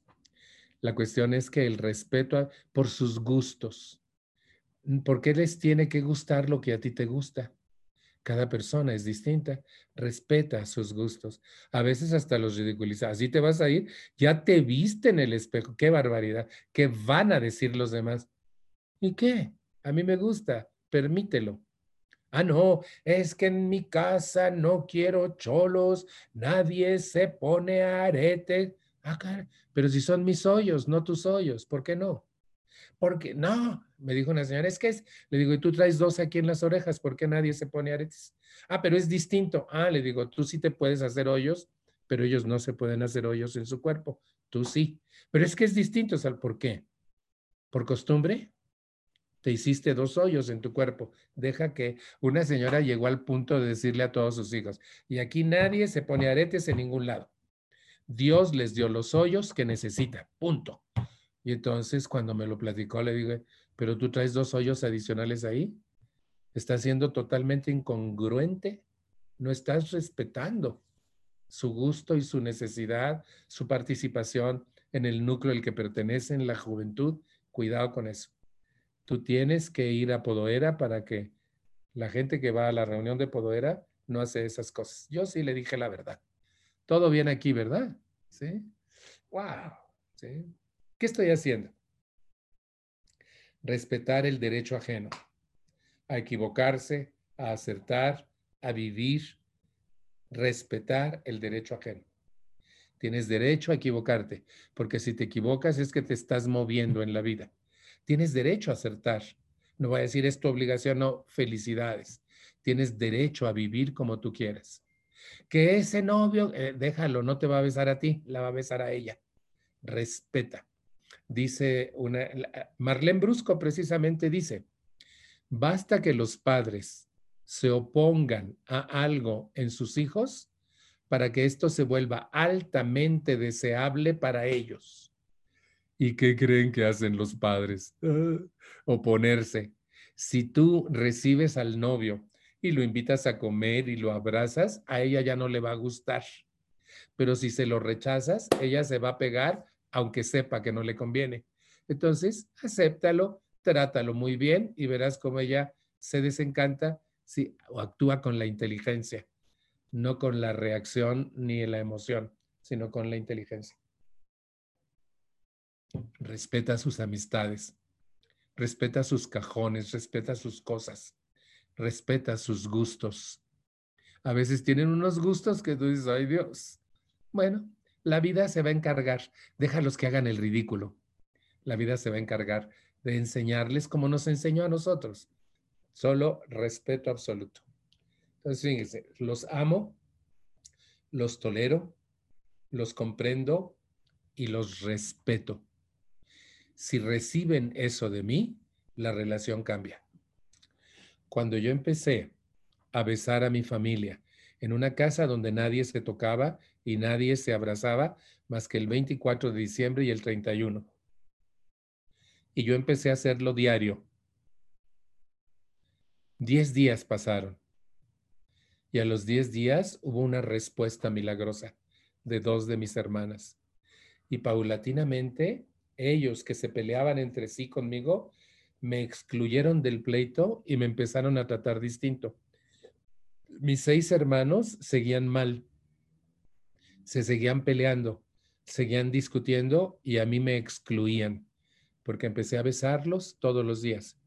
La cuestión es que el respeto por sus gustos, ¿Por qué les tiene que gustar lo que a ti te gusta? Cada persona es distinta, respeta sus gustos. A veces hasta los ridiculiza. Así te vas a ir, ya te viste en el espejo. Qué barbaridad. ¿Qué van a decir los demás? ¿Y qué? A mí me gusta, permítelo. Ah, no, es que en mi casa no quiero cholos, nadie se pone arete. Ah, pero si son mis hoyos, no tus hoyos, ¿por qué no? Porque no, me dijo una señora, es que es, le digo, y tú traes dos aquí en las orejas, ¿por qué nadie se pone aretes? Ah, pero es distinto. Ah, le digo, tú sí te puedes hacer hoyos, pero ellos no se pueden hacer hoyos en su cuerpo. Tú sí. Pero es que es distinto, ¿sabes por qué? ¿Por costumbre? Te hiciste dos hoyos en tu cuerpo. Deja que una señora llegó al punto de decirle a todos sus hijos, y aquí nadie se pone aretes en ningún lado. Dios les dio los hoyos que necesita. Punto. Y entonces cuando me lo platicó, le dije, pero tú traes dos hoyos adicionales ahí. Estás siendo totalmente incongruente. No estás respetando su gusto y su necesidad, su participación en el núcleo al que pertenece en la juventud. Cuidado con eso. Tú tienes que ir a Podoera para que la gente que va a la reunión de Podoera no hace esas cosas. Yo sí le dije la verdad. Todo bien aquí, ¿verdad? Sí. Wow. Sí. ¿Qué estoy haciendo? Respetar el derecho ajeno, a equivocarse, a acertar, a vivir, respetar el derecho ajeno. Tienes derecho a equivocarte, porque si te equivocas es que te estás moviendo en la vida. Tienes derecho a acertar. No voy a decir es tu obligación, no, felicidades. Tienes derecho a vivir como tú quieras. Que ese novio, eh, déjalo, no te va a besar a ti, la va a besar a ella. Respeta dice una, Marlene Brusco precisamente dice, basta que los padres se opongan a algo en sus hijos para que esto se vuelva altamente deseable para ellos. ¿Y qué creen que hacen los padres? Ah, oponerse. Si tú recibes al novio y lo invitas a comer y lo abrazas, a ella ya no le va a gustar. Pero si se lo rechazas, ella se va a pegar aunque sepa que no le conviene. Entonces, acéptalo, trátalo muy bien y verás cómo ella se desencanta o actúa con la inteligencia, no con la reacción ni la emoción, sino con la inteligencia. Respeta sus amistades, respeta sus cajones, respeta sus cosas, respeta sus gustos. A veces tienen unos gustos que tú dices, ay Dios. Bueno, la vida se va a encargar, déjalos que hagan el ridículo. La vida se va a encargar de enseñarles como nos enseñó a nosotros. Solo respeto absoluto. Entonces, fíjense, los amo, los tolero, los comprendo y los respeto. Si reciben eso de mí, la relación cambia. Cuando yo empecé a besar a mi familia en una casa donde nadie se tocaba y nadie se abrazaba más que el 24 de diciembre y el 31. Y yo empecé a hacerlo diario. Diez días pasaron. Y a los diez días hubo una respuesta milagrosa de dos de mis hermanas. Y paulatinamente ellos que se peleaban entre sí conmigo me excluyeron del pleito y me empezaron a tratar distinto. Mis seis hermanos seguían mal, se seguían peleando, seguían discutiendo y a mí me excluían porque empecé a besarlos todos los días.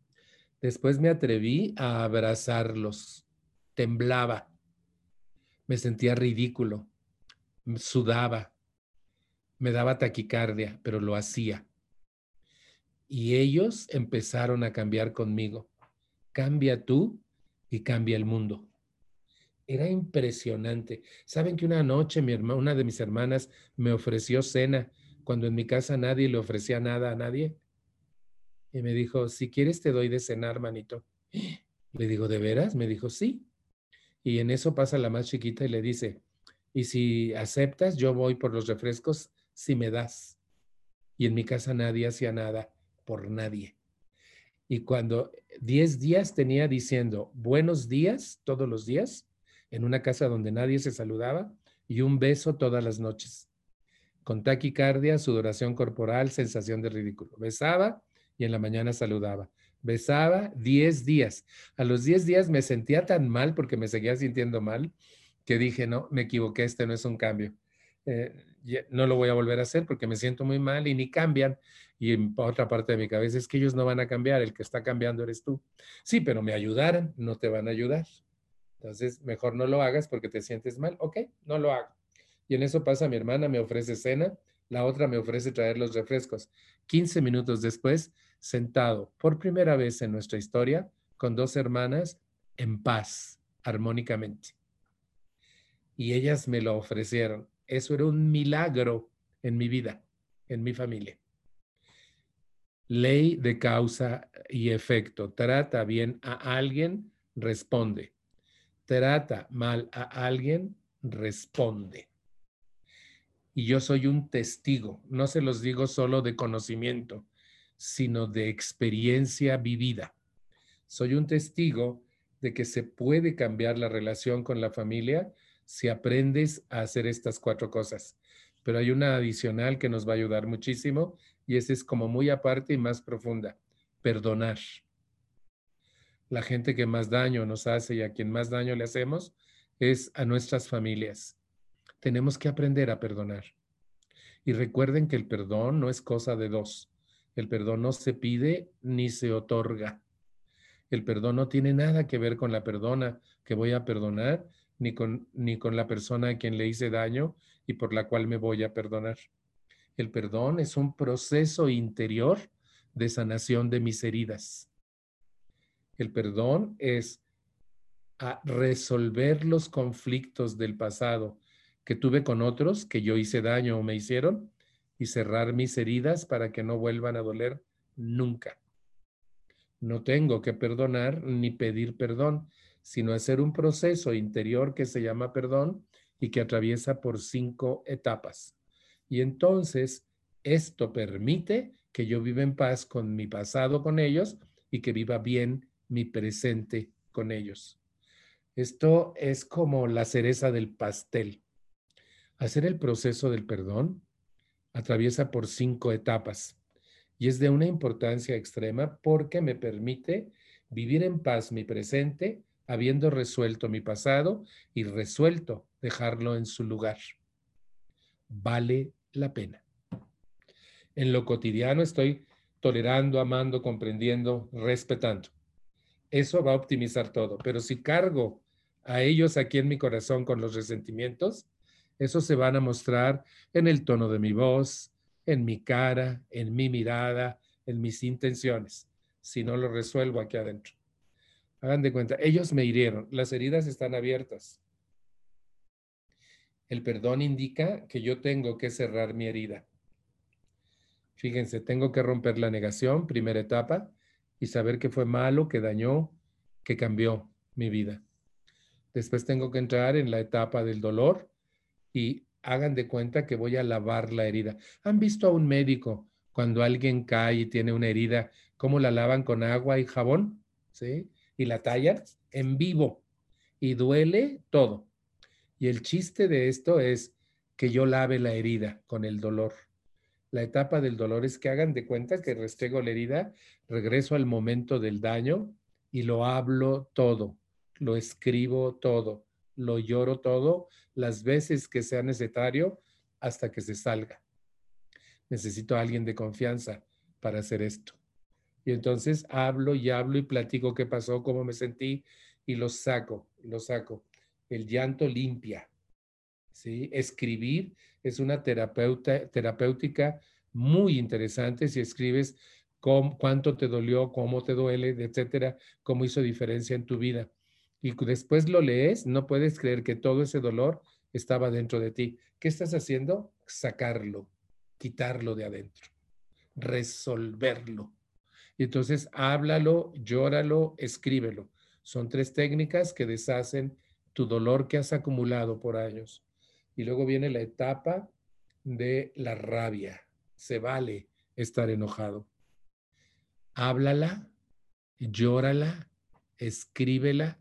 Después me atreví a abrazarlos, temblaba, me sentía ridículo, sudaba, me daba taquicardia, pero lo hacía. Y ellos empezaron a cambiar conmigo. Cambia tú y cambia el mundo. Era impresionante. Saben que una noche una de mis hermanas me ofreció cena cuando en mi casa nadie le ofrecía nada a nadie. Y me dijo, si quieres te doy de cenar, manito. Le digo, ¿de veras? Me dijo, sí. Y en eso pasa la más chiquita y le dice, y si aceptas, yo voy por los refrescos si me das. Y en mi casa nadie hacía nada por nadie. Y cuando 10 días tenía diciendo buenos días todos los días, en una casa donde nadie se saludaba, y un beso todas las noches, con taquicardia, sudoración corporal, sensación de ridículo. Besaba y en la mañana saludaba. Besaba 10 días. A los 10 días me sentía tan mal porque me seguía sintiendo mal que dije, no, me equivoqué, este no es un cambio. Eh, no lo voy a volver a hacer porque me siento muy mal y ni cambian. Y en otra parte de mi cabeza es que ellos no van a cambiar, el que está cambiando eres tú. Sí, pero me ayudaran, no te van a ayudar. Entonces, mejor no lo hagas porque te sientes mal. Ok, no lo hago. Y en eso pasa mi hermana, me ofrece cena, la otra me ofrece traer los refrescos. 15 minutos después, sentado por primera vez en nuestra historia con dos hermanas en paz, armónicamente. Y ellas me lo ofrecieron. Eso era un milagro en mi vida, en mi familia. Ley de causa y efecto. Trata bien a alguien, responde. Trata mal a alguien, responde y yo soy un testigo. No se los digo solo de conocimiento, sino de experiencia vivida. Soy un testigo de que se puede cambiar la relación con la familia si aprendes a hacer estas cuatro cosas. Pero hay una adicional que nos va a ayudar muchísimo y esa es como muy aparte y más profunda, perdonar. La gente que más daño nos hace y a quien más daño le hacemos es a nuestras familias tenemos que aprender a perdonar. Y recuerden que el perdón no es cosa de dos. El perdón no se pide ni se otorga. El perdón no tiene nada que ver con la perdona que voy a perdonar, ni con, ni con la persona a quien le hice daño y por la cual me voy a perdonar. El perdón es un proceso interior de sanación de mis heridas. El perdón es a resolver los conflictos del pasado que tuve con otros que yo hice daño o me hicieron y cerrar mis heridas para que no vuelvan a doler nunca. No tengo que perdonar ni pedir perdón, sino hacer un proceso interior que se llama perdón y que atraviesa por cinco etapas. Y entonces esto permite que yo viva en paz con mi pasado con ellos y que viva bien mi presente con ellos. Esto es como la cereza del pastel. Hacer el proceso del perdón atraviesa por cinco etapas y es de una importancia extrema porque me permite vivir en paz mi presente, habiendo resuelto mi pasado y resuelto dejarlo en su lugar. Vale la pena. En lo cotidiano estoy tolerando, amando, comprendiendo, respetando. Eso va a optimizar todo, pero si cargo a ellos aquí en mi corazón con los resentimientos, esos se van a mostrar en el tono de mi voz, en mi cara, en mi mirada, en mis intenciones, si no lo resuelvo aquí adentro. Hagan de cuenta, ellos me hirieron, las heridas están abiertas. El perdón indica que yo tengo que cerrar mi herida. Fíjense, tengo que romper la negación, primera etapa, y saber que fue malo, que dañó, que cambió mi vida. Después tengo que entrar en la etapa del dolor y hagan de cuenta que voy a lavar la herida. ¿Han visto a un médico cuando alguien cae y tiene una herida, cómo la lavan con agua y jabón? ¿Sí? Y la tallan en vivo y duele todo. Y el chiste de esto es que yo lave la herida con el dolor. La etapa del dolor es que hagan de cuenta que restrego la herida, regreso al momento del daño y lo hablo todo, lo escribo todo, lo lloro todo las veces que sea necesario hasta que se salga. Necesito a alguien de confianza para hacer esto. Y entonces hablo y hablo y platico qué pasó, cómo me sentí y lo saco, lo saco. El llanto limpia. ¿sí? Escribir es una terapeuta, terapéutica muy interesante si escribes cuánto te dolió, cómo te duele, etcétera, cómo hizo diferencia en tu vida y después lo lees, no puedes creer que todo ese dolor estaba dentro de ti. ¿Qué estás haciendo? Sacarlo, quitarlo de adentro, resolverlo. Y entonces háblalo, llóralo, escríbelo. Son tres técnicas que deshacen tu dolor que has acumulado por años. Y luego viene la etapa de la rabia. Se vale estar enojado. Háblala, llórala, escríbela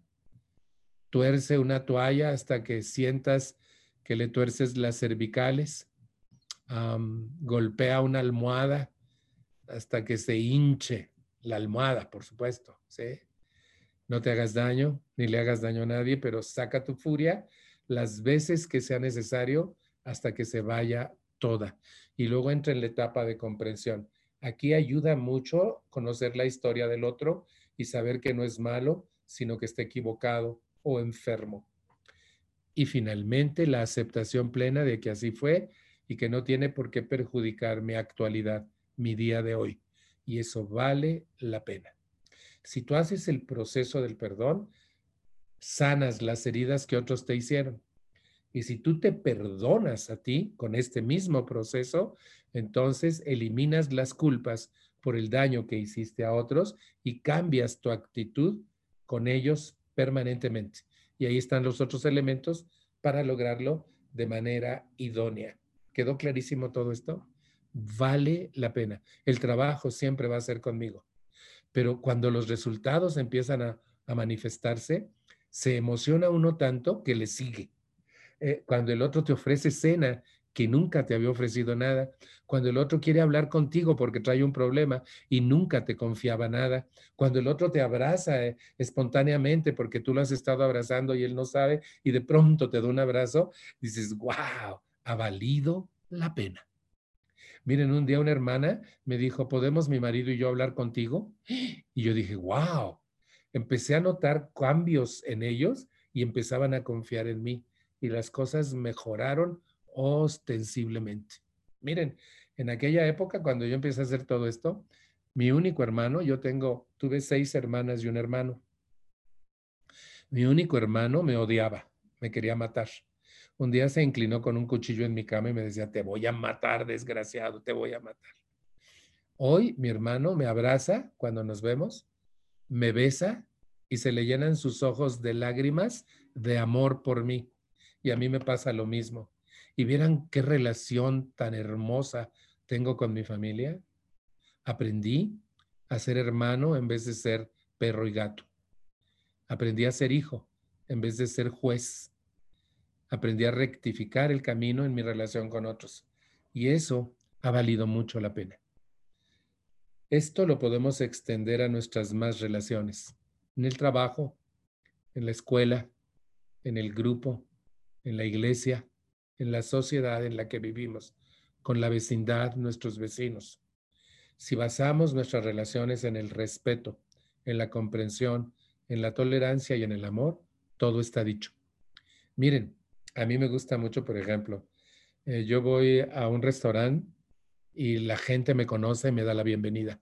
tuerce una toalla hasta que sientas que le tuerces las cervicales, golpea una almohada hasta que se hinche la almohada, por supuesto. No te hagas daño, ni le hagas daño a nadie, pero saca tu furia las veces que sea necesario hasta que se vaya toda. Y luego entra en la etapa de comprensión. Aquí ayuda mucho conocer la historia del otro y saber que no es malo, sino que está equivocado o enfermo. Y finalmente, la aceptación plena de que así fue y que no tiene por qué perjudicar mi actualidad, mi día de hoy. Y eso vale la pena. Si tú haces el proceso del perdón, sanas las heridas que otros te hicieron. Y si tú te perdonas a ti con este mismo proceso, entonces eliminas las culpas por el daño que hiciste a otros y cambias tu actitud con ellos permanentemente. Y ahí están los otros elementos para lograrlo de manera idónea. ¿Quedó clarísimo todo esto? Vale la pena. El trabajo siempre va a ser conmigo. Pero cuando los resultados empiezan a, manifestarse, se emociona uno tanto que le sigue. Eh, cuando el otro te ofrece cena que nunca te había ofrecido nada, cuando el otro quiere hablar contigo porque trae un problema y nunca te confiaba nada, cuando el otro te abraza eh, espontáneamente porque tú lo has estado abrazando y él no sabe y de pronto te da un abrazo, dices, wow, ha valido la pena. Miren, un día una hermana me dijo, ¿podemos mi marido y yo hablar contigo? Y yo dije, wow, empecé a notar cambios en ellos y empezaban a confiar en mí y las cosas mejoraron ostensiblemente. Miren, en aquella época, cuando yo empecé a hacer todo esto, mi único hermano, yo tengo, tuve seis hermanas y un hermano. Mi único hermano me odiaba, me quería matar. Un día se inclinó con un cuchillo en mi cama y me decía, te voy a matar, desgraciado, te voy a matar. Hoy mi hermano me abraza cuando nos vemos, me besa y se le llenan sus ojos de lágrimas de amor por mí y a mí me pasa lo mismo. Y vieran qué relación tan hermosa tengo con mi familia. Aprendí a ser hermano en vez de ser perro y gato. Aprendí a ser hijo en vez de ser juez. Aprendí a rectificar el camino en mi relación con otros. Y eso ha valido mucho la pena. Esto lo podemos extender a nuestras más relaciones, en el trabajo, en la escuela, en el grupo, en la iglesia, en la sociedad en la que vivimos, con la vecindad, nuestros vecinos. Si basamos nuestras relaciones en el respeto, en la comprensión, en la tolerancia y en el amor, todo está dicho. Miren, a mí me gusta mucho, por ejemplo, eh, yo voy a un restaurante y la gente me conoce y me da la bienvenida.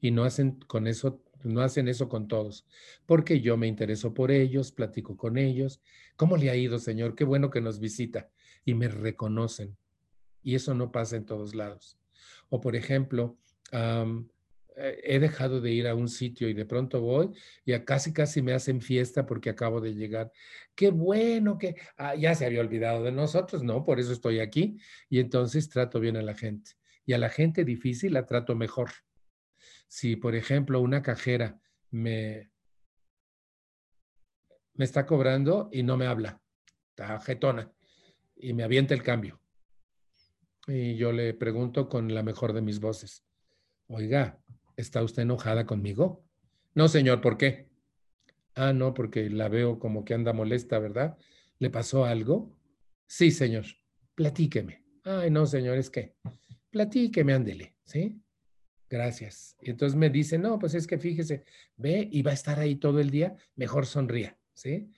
Y no hacen con eso, no hacen eso con todos, porque yo me intereso por ellos, platico con ellos. ¿Cómo le ha ido, Señor? Qué bueno que nos visita y me reconocen. Y eso no pasa en todos lados. O por ejemplo, he dejado de ir a un sitio y de pronto voy y casi casi me hacen fiesta porque acabo de llegar. Qué bueno que ah, ya se había olvidado de nosotros, no, por eso estoy aquí y entonces trato bien a la gente. Y a la gente difícil la trato mejor. Si, por ejemplo, una cajera me, me está cobrando y no me habla, está jetona y me avienta el cambio. Y yo le pregunto con la mejor de mis voces, oiga, ¿está usted enojada conmigo? No, señor, ¿por qué? Ah, no, porque la veo como que anda molesta, ¿verdad? ¿Le pasó algo? Sí, señor. Platíqueme. Ay, no, señor, es que platíqueme, ándele, ¿sí? Gracias. Y entonces me dice, no, pues es que fíjese, ve y va a estar ahí todo el día, mejor sonría, ¿sí?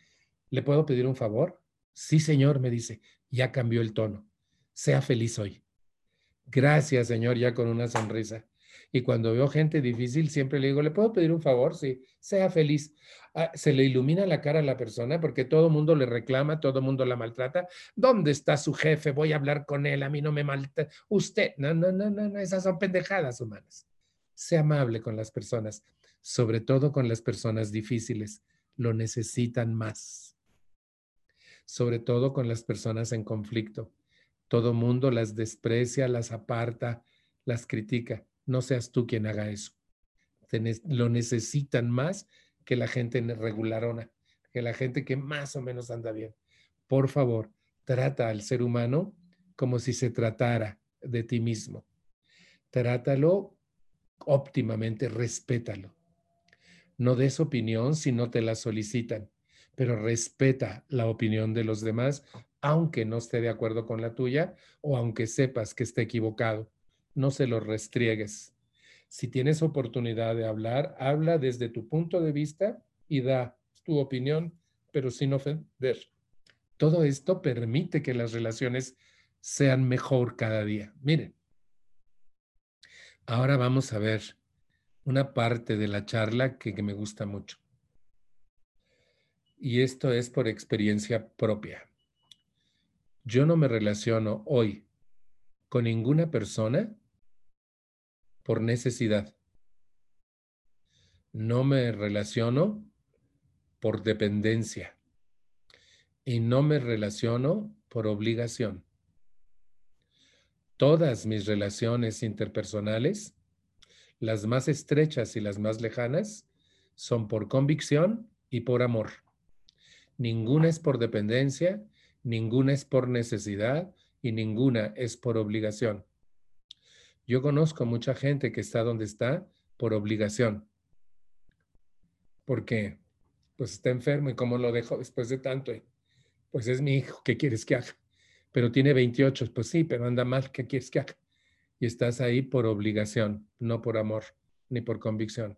¿Le puedo pedir un favor? Sí, señor, me dice, ya cambió el tono. Sea feliz hoy. Gracias, señor, ya con una sonrisa. Y cuando veo gente difícil, siempre le digo, ¿le puedo pedir un favor? Sí, sea feliz. Ah, se le ilumina la cara a la persona porque todo mundo le reclama, todo mundo la maltrata. ¿Dónde está su jefe? Voy a hablar con él, a mí no me maltrata. Usted, no, no, no, no, no, esas son pendejadas humanas. Sea amable con las personas, sobre todo con las personas difíciles. Lo necesitan más. Sobre todo con las personas en conflicto. Todo mundo las desprecia, las aparta, las critica no seas tú quien haga eso. lo necesitan más que la gente regularona, que la gente que más o menos anda bien. Por favor, trata al ser humano como si se tratara de ti mismo. Trátalo óptimamente, respétalo. No des opinión si no te la solicitan, pero respeta la opinión de los demás, aunque no esté de acuerdo con la tuya o aunque sepas que esté equivocado no se lo restriegues. Si tienes oportunidad de hablar, habla desde tu punto de vista y da tu opinión, pero sin ofender. Todo esto permite que las relaciones sean mejor cada día. Miren, ahora vamos a ver una parte de la charla que, que me gusta mucho. Y esto es por experiencia propia. Yo no me relaciono hoy con ninguna persona por necesidad. No me relaciono por dependencia y no me relaciono por obligación. Todas mis relaciones interpersonales, las más estrechas y las más lejanas, son por convicción y por amor. Ninguna es por dependencia, ninguna es por necesidad y ninguna es por obligación. Yo conozco mucha gente que está donde está por obligación. Porque pues está enfermo y cómo lo dejo después de tanto. Pues es mi hijo, ¿qué quieres que haga? Pero tiene 28, pues sí, pero anda mal, ¿qué quieres que haga? Y estás ahí por obligación, no por amor ni por convicción.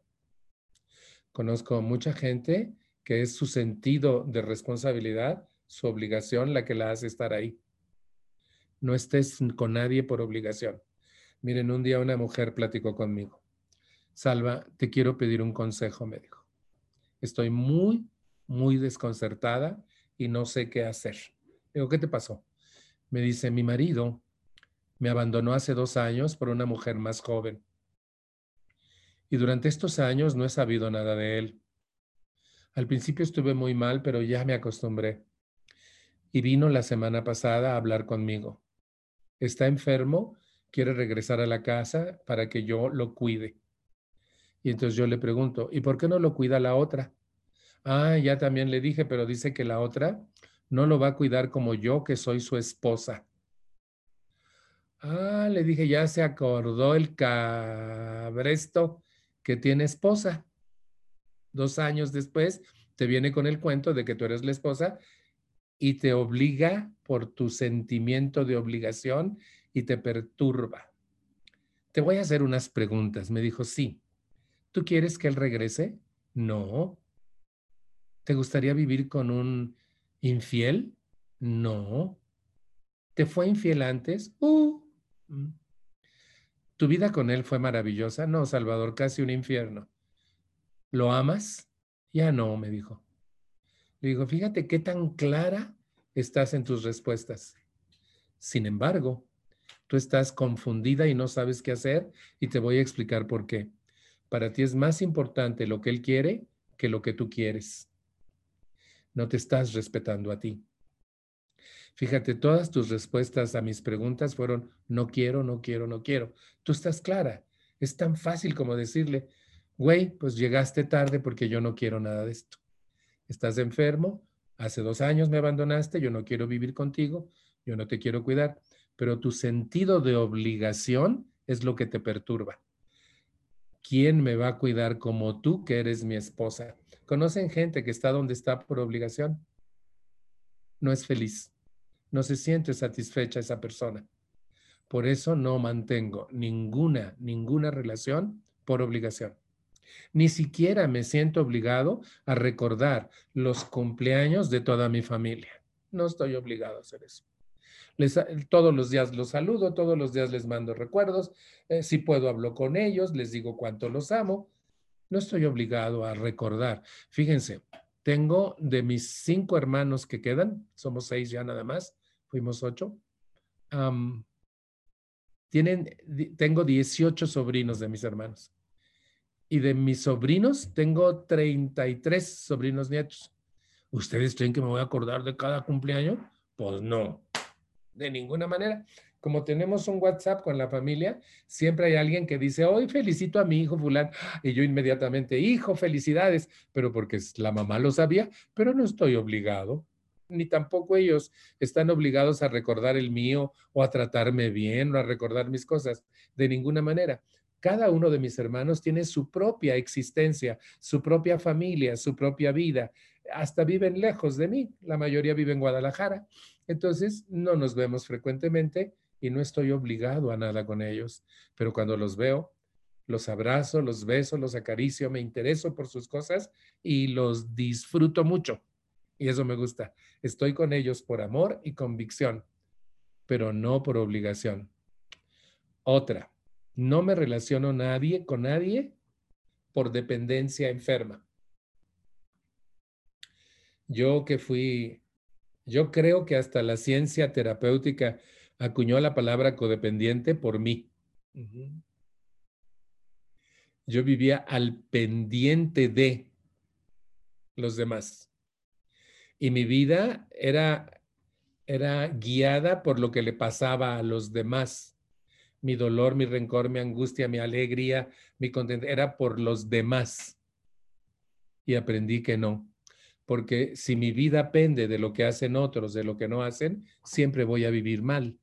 Conozco mucha gente que es su sentido de responsabilidad, su obligación, la que la hace estar ahí. No estés con nadie por obligación. Miren, un día una mujer platicó conmigo. Salva, te quiero pedir un consejo, me dijo. Estoy muy, muy desconcertada y no sé qué hacer. Digo, ¿qué te pasó? Me dice, mi marido me abandonó hace dos años por una mujer más joven. Y durante estos años no he sabido nada de él. Al principio estuve muy mal, pero ya me acostumbré. y vino la semana pasada a hablar conmigo. Está enfermo, quiere regresar a la casa para que yo lo cuide. Y entonces yo le pregunto, ¿y por qué no lo cuida la otra? Ah, ya también le dije, pero dice que la otra no lo va a cuidar como yo, que soy su esposa. Ah, le dije, ya se acordó el cabresto que tiene esposa. Dos años después te viene con el cuento de que tú eres la esposa y te obliga por tu sentimiento de obligación y te perturba. Te voy a hacer unas preguntas. Me dijo, sí. ¿Tú quieres que él regrese? No. ¿Te gustaría vivir con un infiel? No. ¿Te fue infiel antes? Uh. Mm. ¿Tu vida con él fue maravillosa? No, Salvador, casi un infierno. ¿Lo amas? Ya no, me dijo. Le digo, fíjate qué tan clara estás en tus respuestas. Sin embargo, tú estás confundida y no sabes qué hacer y te voy a explicar por qué. Para ti es más importante lo que Él quiere que lo que tú quieres. No te estás respetando a ti. Fíjate, todas tus respuestas a mis preguntas fueron no quiero, no quiero, no quiero. Tú estás clara. Es tan fácil como decirle, güey, pues llegaste tarde porque yo no quiero nada de esto. Estás enfermo, hace dos años me abandonaste, yo no quiero vivir contigo, yo no te quiero cuidar, pero tu sentido de obligación es lo que te perturba. ¿quién me va a cuidar como tú que eres mi esposa? ¿Conocen gente que está donde está por obligación? No es feliz, no se siente satisfecha esa persona. Por eso no mantengo ninguna, ninguna relación por obligación. Ni siquiera me siento obligado a recordar los cumpleaños de toda mi familia. No estoy obligado a hacer eso todos los días los saludo, todos los días les mando recuerdos, eh, si puedo hablo con ellos, les digo cuánto los amo. No estoy obligado a recordar. Fíjense, tengo de mis cinco hermanos que quedan, somos seis ya nada más, fuimos ocho. tienen, tengo 18 sobrinos de mis hermanos. Y de mis sobrinos tengo 33 sobrinos nietos. ¿Ustedes creen que me voy a acordar de cada cumpleaños? Pues no de ninguna manera. Como tenemos un WhatsApp con la familia, siempre hay alguien que dice, hoy felicito a mi hijo fulano. Y yo inmediatamente, hijo, felicidades, pero porque la mamá lo sabía, pero no estoy obligado, ni tampoco ellos están obligados a recordar el mío o a tratarme bien o a recordar mis cosas, de ninguna manera. Cada uno de mis hermanos tiene su propia existencia, su propia familia, su propia vida. Hasta viven lejos de mí. La mayoría vive en Guadalajara. Entonces, no nos vemos frecuentemente y no estoy obligado a nada con ellos, pero cuando los veo, los abrazo, los beso, los acaricio, me intereso por sus cosas y los disfruto mucho. Y eso me gusta. Estoy con ellos por amor y convicción, pero no por obligación. Otra, no me relaciono nadie con nadie por dependencia enferma. Yo que fui yo creo que hasta la ciencia terapéutica acuñó la palabra codependiente por mí. Yo vivía al pendiente de los demás. Y mi vida era, era guiada por lo que le pasaba a los demás. Mi dolor, mi rencor, mi angustia, mi alegría, mi contento, era por los demás. Y aprendí que no porque si mi vida pende de lo que hacen otros, de lo que no hacen, siempre voy a vivir mal.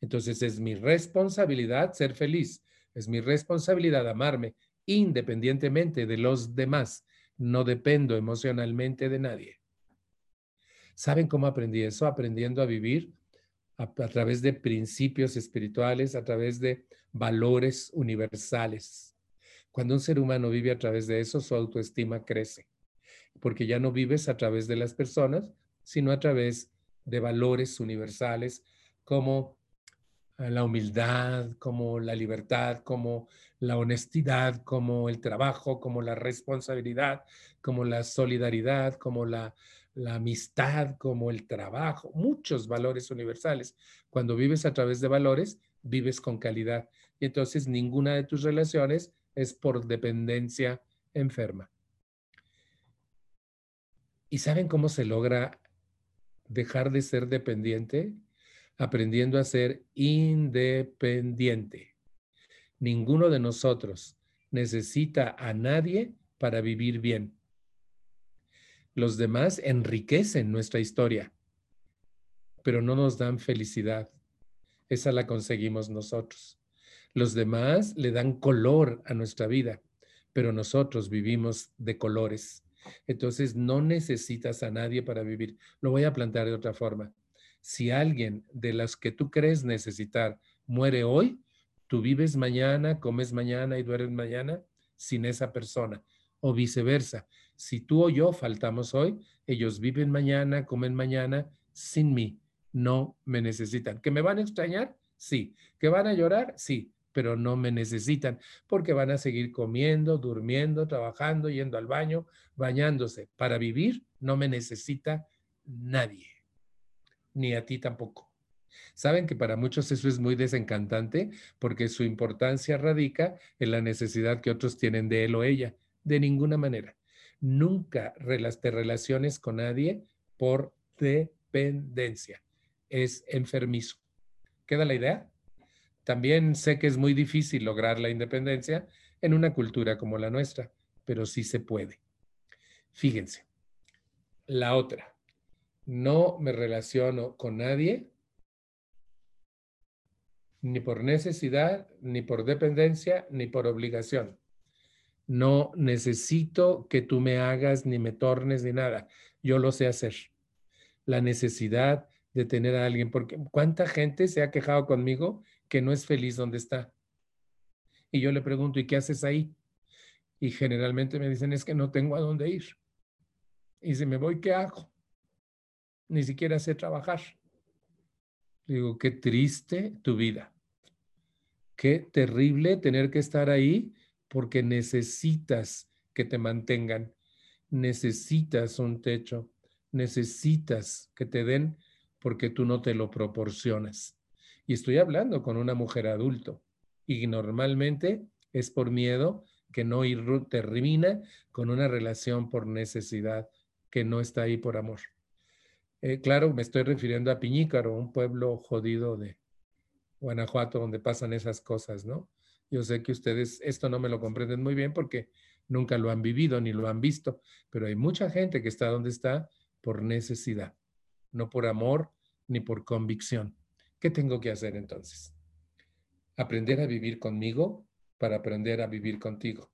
Entonces es mi responsabilidad ser feliz, es mi responsabilidad amarme independientemente de los demás. No dependo emocionalmente de nadie. ¿Saben cómo aprendí eso? Aprendiendo a vivir a, a través de principios espirituales, a través de valores universales. Cuando un ser humano vive a través de eso, su autoestima crece porque ya no vives a través de las personas, sino a través de valores universales como eh, la humildad, como la libertad, como la honestidad, como el trabajo, como la responsabilidad, como la solidaridad, como la amistad, como el trabajo, muchos valores universales. Cuando vives a través de valores, vives con calidad. Y entonces ninguna de tus relaciones es por dependencia enferma. ¿Y saben cómo se logra dejar de ser dependiente aprendiendo a ser independiente. Ninguno de nosotros necesita a nadie para vivir bien. Los demás enriquecen nuestra historia, pero no nos dan felicidad. Esa la conseguimos nosotros. Los demás le dan color a nuestra vida, pero nosotros vivimos de colores. Entonces no necesitas a nadie para vivir. Lo voy a plantear de otra forma. Si alguien de las que tú crees necesitar muere hoy, tú vives mañana, comes mañana y duermes mañana sin esa persona. O viceversa. Si tú o yo faltamos hoy, ellos viven mañana, comen mañana sin mí. No me necesitan. ¿Que me van a extrañar? Sí. ¿Que van a llorar? Sí pero no me necesitan porque van a seguir comiendo, durmiendo, trabajando, yendo al baño, bañándose. Para vivir no me necesita nadie, ni a ti tampoco. Saben que para muchos eso es muy desencantante porque su importancia radica en la necesidad que otros tienen de él o ella. De ninguna manera. Nunca te relaciones con nadie por dependencia. Es enfermizo. ¿Queda la idea? También sé que es muy difícil lograr la independencia en una cultura como la nuestra, pero sí se puede. Fíjense, la otra, no me relaciono con nadie ni por necesidad, ni por dependencia, ni por obligación. No necesito que tú me hagas, ni me tornes, ni nada. Yo lo sé hacer. La necesidad de tener a alguien, porque ¿cuánta gente se ha quejado conmigo que no es feliz donde está. Y yo le pregunto, ¿y qué haces ahí? Y generalmente me dicen, es que no tengo a dónde ir. Y si me voy, ¿qué hago? Ni siquiera sé trabajar. Digo, qué triste tu vida. Qué terrible tener que estar ahí porque necesitas que te mantengan. Necesitas un techo. Necesitas que te den porque tú no te lo proporcionas. Y estoy hablando con una mujer adulto. Y normalmente es por miedo que no termina con una relación por necesidad, que no está ahí por amor. Eh, claro, me estoy refiriendo a Piñícaro, un pueblo jodido de Guanajuato donde pasan esas cosas, ¿no? Yo sé que ustedes esto no me lo comprenden muy bien porque nunca lo han vivido ni lo han visto, pero hay mucha gente que está donde está por necesidad, no por amor ni por convicción. ¿Qué tengo que hacer entonces? Aprender a vivir conmigo para aprender a vivir contigo.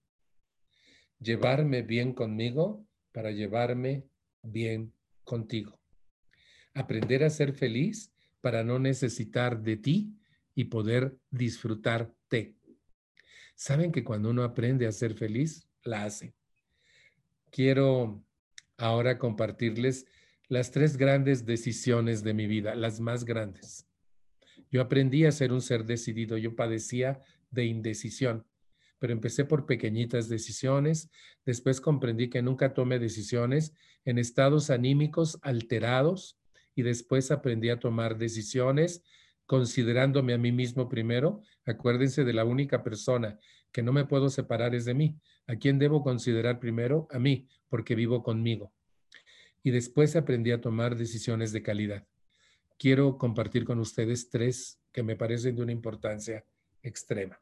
Llevarme bien conmigo para llevarme bien contigo. Aprender a ser feliz para no necesitar de ti y poder disfrutarte. Saben que cuando uno aprende a ser feliz, la hace. Quiero ahora compartirles las tres grandes decisiones de mi vida, las más grandes. Yo aprendí a ser un ser decidido, yo padecía de indecisión, pero empecé por pequeñitas decisiones, después comprendí que nunca tomé decisiones en estados anímicos alterados y después aprendí a tomar decisiones considerándome a mí mismo primero. Acuérdense de la única persona que no me puedo separar es de mí. ¿A quién debo considerar primero? A mí, porque vivo conmigo. Y después aprendí a tomar decisiones de calidad quiero compartir con ustedes tres que me parecen de una importancia extrema.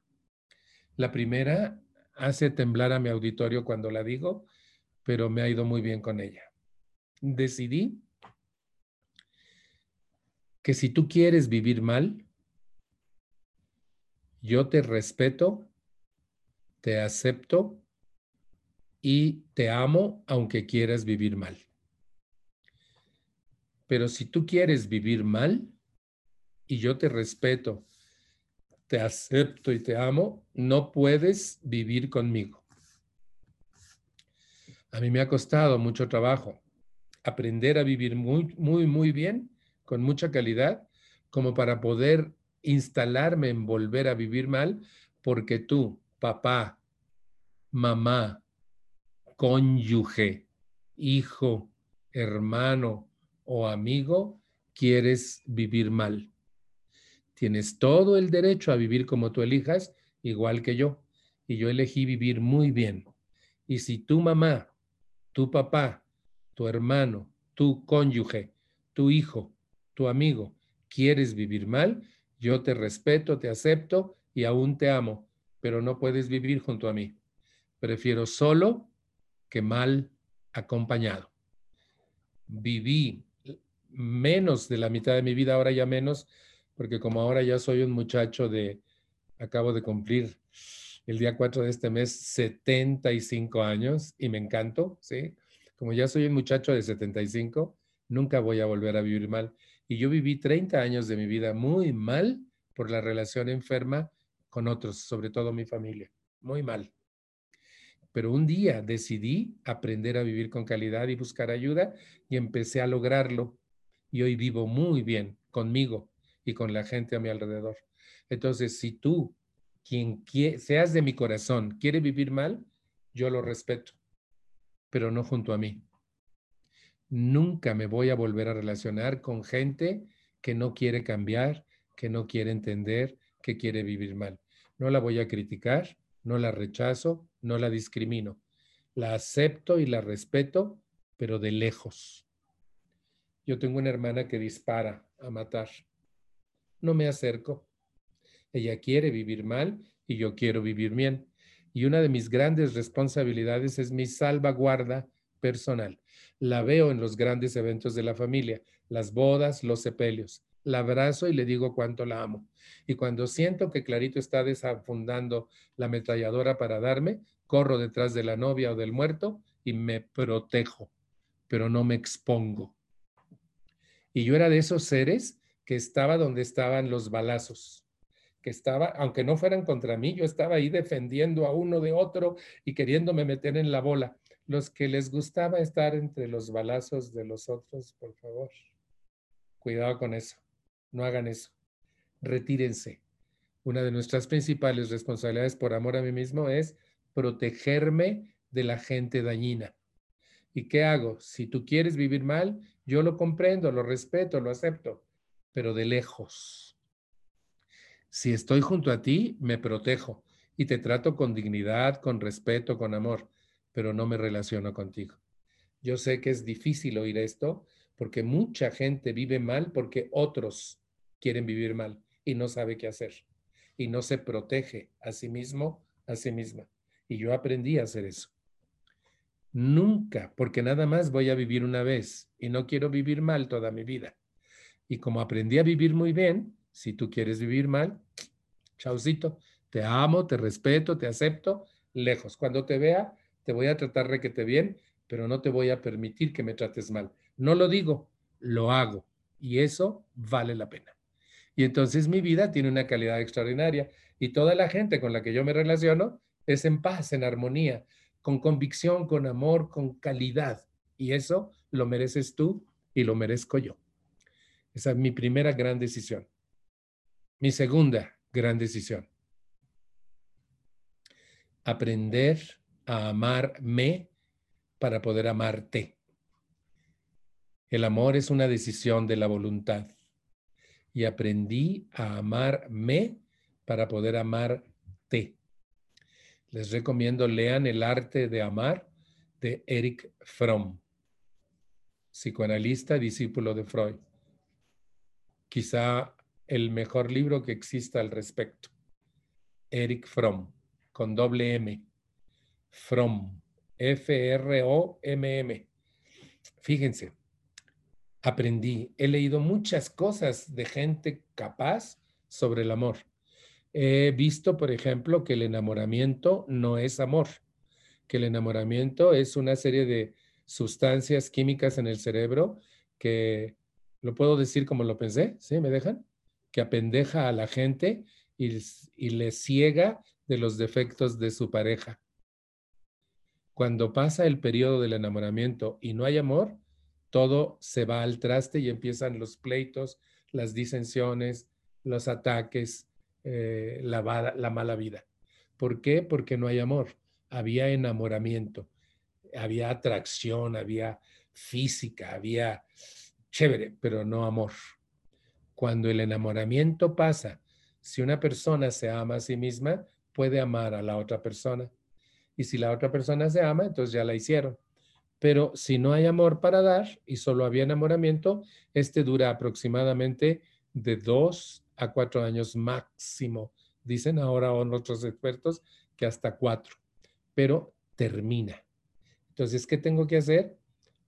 La primera hace temblar a mi auditorio cuando la digo, pero me ha ido muy bien con ella. Decidí que si tú quieres vivir mal, yo te respeto, te acepto y te amo aunque quieras vivir mal. Pero si tú quieres vivir mal y yo te respeto, te acepto y te amo, no puedes vivir conmigo. A mí me ha costado mucho trabajo aprender a vivir muy, muy, muy bien, con mucha calidad, como para poder instalarme en volver a vivir mal, porque tú, papá, mamá, cónyuge, hijo, hermano, o amigo quieres vivir mal. Tienes todo el derecho a vivir como tú elijas, igual que yo. Y yo elegí vivir muy bien. Y si tu mamá, tu papá, tu hermano, tu cónyuge, tu hijo, tu amigo, quieres vivir mal, yo te respeto, te acepto y aún te amo, pero no puedes vivir junto a mí. Prefiero solo que mal acompañado. Viví menos de la mitad de mi vida, ahora ya menos, porque como ahora ya soy un muchacho de, acabo de cumplir el día 4 de este mes 75 años y me encanto, ¿sí? Como ya soy un muchacho de 75, nunca voy a volver a vivir mal. Y yo viví 30 años de mi vida muy mal por la relación enferma con otros, sobre todo mi familia, muy mal. Pero un día decidí aprender a vivir con calidad y buscar ayuda y empecé a lograrlo. Y hoy vivo muy bien conmigo y con la gente a mi alrededor. Entonces, si tú, quien seas de mi corazón, quiere vivir mal, yo lo respeto, pero no junto a mí. Nunca me voy a volver a relacionar con gente que no quiere cambiar, que no quiere entender, que quiere vivir mal. No la voy a criticar, no la rechazo, no la discrimino. La acepto y la respeto, pero de lejos. Yo tengo una hermana que dispara a matar. No me acerco. Ella quiere vivir mal y yo quiero vivir bien. Y una de mis grandes responsabilidades es mi salvaguarda personal. La veo en los grandes eventos de la familia, las bodas, los sepelios. La abrazo y le digo cuánto la amo. Y cuando siento que Clarito está desafundando la ametralladora para darme, corro detrás de la novia o del muerto y me protejo, pero no me expongo. Y yo era de esos seres que estaba donde estaban los balazos, que estaba, aunque no fueran contra mí, yo estaba ahí defendiendo a uno de otro y queriéndome meter en la bola los que les gustaba estar entre los balazos de los otros, por favor, cuidado con eso. No hagan eso. Retírense. Una de nuestras principales responsabilidades por amor a mí mismo es protegerme de la gente dañina. ¿Y qué hago? Si tú quieres vivir mal, yo lo comprendo, lo respeto, lo acepto, pero de lejos. Si estoy junto a ti, me protejo y te trato con dignidad, con respeto, con amor pero no me relaciono contigo. Yo sé que es difícil oír esto porque mucha gente vive mal porque otros quieren vivir mal y no sabe qué hacer y no se protege a sí mismo, a sí misma. Y yo aprendí a hacer eso. Nunca, porque nada más voy a vivir una vez y no quiero vivir mal toda mi vida. Y como aprendí a vivir muy bien, si tú quieres vivir mal, [tsk] chaucito, te amo, te respeto, te acepto, lejos. Cuando te vea, te voy a tratar requete bien, pero no te voy a permitir que me trates mal. No lo digo, lo hago. Y eso vale la pena. Y entonces mi vida tiene una calidad extraordinaria. Y toda la gente con la que yo me relaciono es en paz, en armonía, con convicción, con amor, con calidad. Y eso lo mereces tú y lo merezco yo. Esa es mi primera gran decisión. Mi segunda gran decisión. Aprender a amarme para poder amarte. El amor es una decisión de la voluntad y aprendí a amarme para poder amarte. Les recomiendo lean El arte de amar de Eric Fromm, psicoanalista, discípulo de Freud. Quizá el mejor libro que exista al respecto. Eric Fromm, con doble M. From, F-R-O-M-M. Fíjense, aprendí, he leído muchas cosas de gente capaz sobre el amor. He visto, por ejemplo, que el enamoramiento no es amor, que el enamoramiento es una serie de sustancias químicas en el cerebro que, lo puedo decir como lo pensé, ¿sí? ¿Me dejan? Que apendeja a la gente y, y le ciega de los defectos de su pareja. Cuando pasa el periodo del enamoramiento y no hay amor, todo se va al traste y empiezan los pleitos, las disensiones, los ataques, eh, la, la mala vida. ¿Por qué? Porque no hay amor. Había enamoramiento, había atracción, había física, había chévere, pero no amor. Cuando el enamoramiento pasa, si una persona se ama a sí misma, puede amar a la otra persona y si la otra persona se ama, entonces ya la hicieron. Pero si no hay amor para dar y solo había enamoramiento, este dura aproximadamente de dos a cuatro años máximo. Dicen ahora otros expertos que hasta cuatro, pero termina. Entonces, ¿qué tengo que hacer?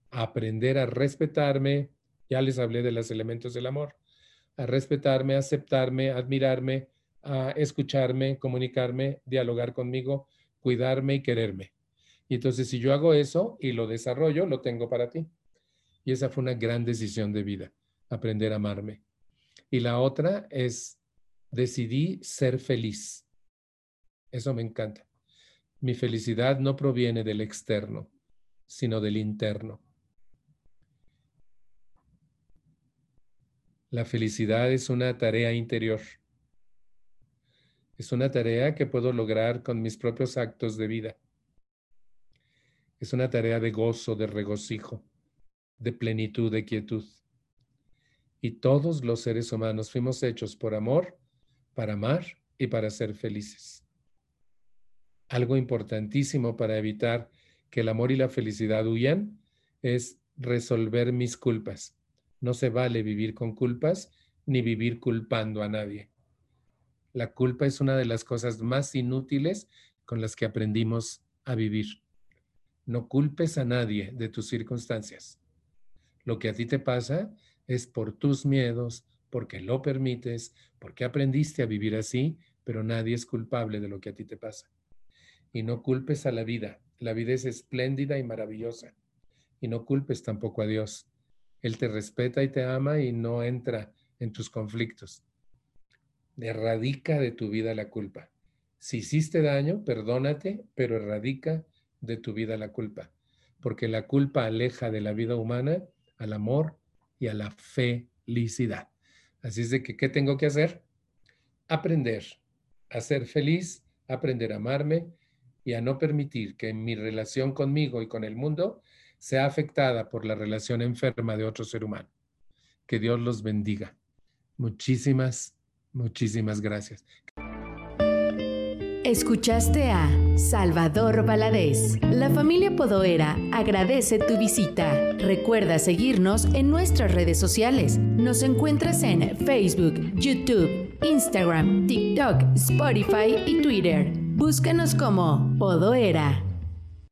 Aprender a respetarme. Ya les hablé de los elementos del amor. A respetarme, aceptarme, admirarme, a escucharme, comunicarme, dialogar conmigo, cuidarme y quererme. Y entonces si yo hago eso y lo desarrollo, lo tengo para ti. Y esa fue una gran decisión de vida, aprender a amarme. Y la otra es, decidí ser feliz. Eso me encanta. Mi felicidad no proviene del externo, sino del interno. La felicidad es una tarea interior. Es una tarea que puedo lograr con mis propios actos de vida. Es una tarea de gozo, de regocijo, de plenitud, de quietud. Y todos los seres humanos fuimos hechos por amor, para amar y para ser felices. Algo importantísimo para evitar que el amor y la felicidad huyan es resolver mis culpas. No se vale vivir con culpas ni vivir culpando a nadie. La culpa es una de las cosas más inútiles con las que aprendimos a vivir. No culpes a nadie de tus circunstancias. Lo que a ti te pasa es por tus miedos, porque lo permites, porque aprendiste a vivir así, pero nadie es culpable de lo que a ti te pasa. Y no culpes a la vida. La vida es espléndida y maravillosa. Y no culpes tampoco a Dios. Él te respeta y te ama y no entra en tus conflictos. Erradica de tu vida la culpa. Si hiciste daño, perdónate, pero erradica de tu vida la culpa, porque la culpa aleja de la vida humana al amor y a la felicidad. Así es de que, ¿qué tengo que hacer? Aprender a ser feliz, aprender a amarme y a no permitir que mi relación conmigo y con el mundo sea afectada por la relación enferma de otro ser humano. Que Dios los bendiga. Muchísimas, muchísimas gracias. Escuchaste a Salvador Valadez. La familia Podoera agradece tu visita. Recuerda seguirnos en nuestras redes sociales. Nos encuentras en Facebook, YouTube, Instagram, TikTok, Spotify y Twitter. Búscanos como Podoera.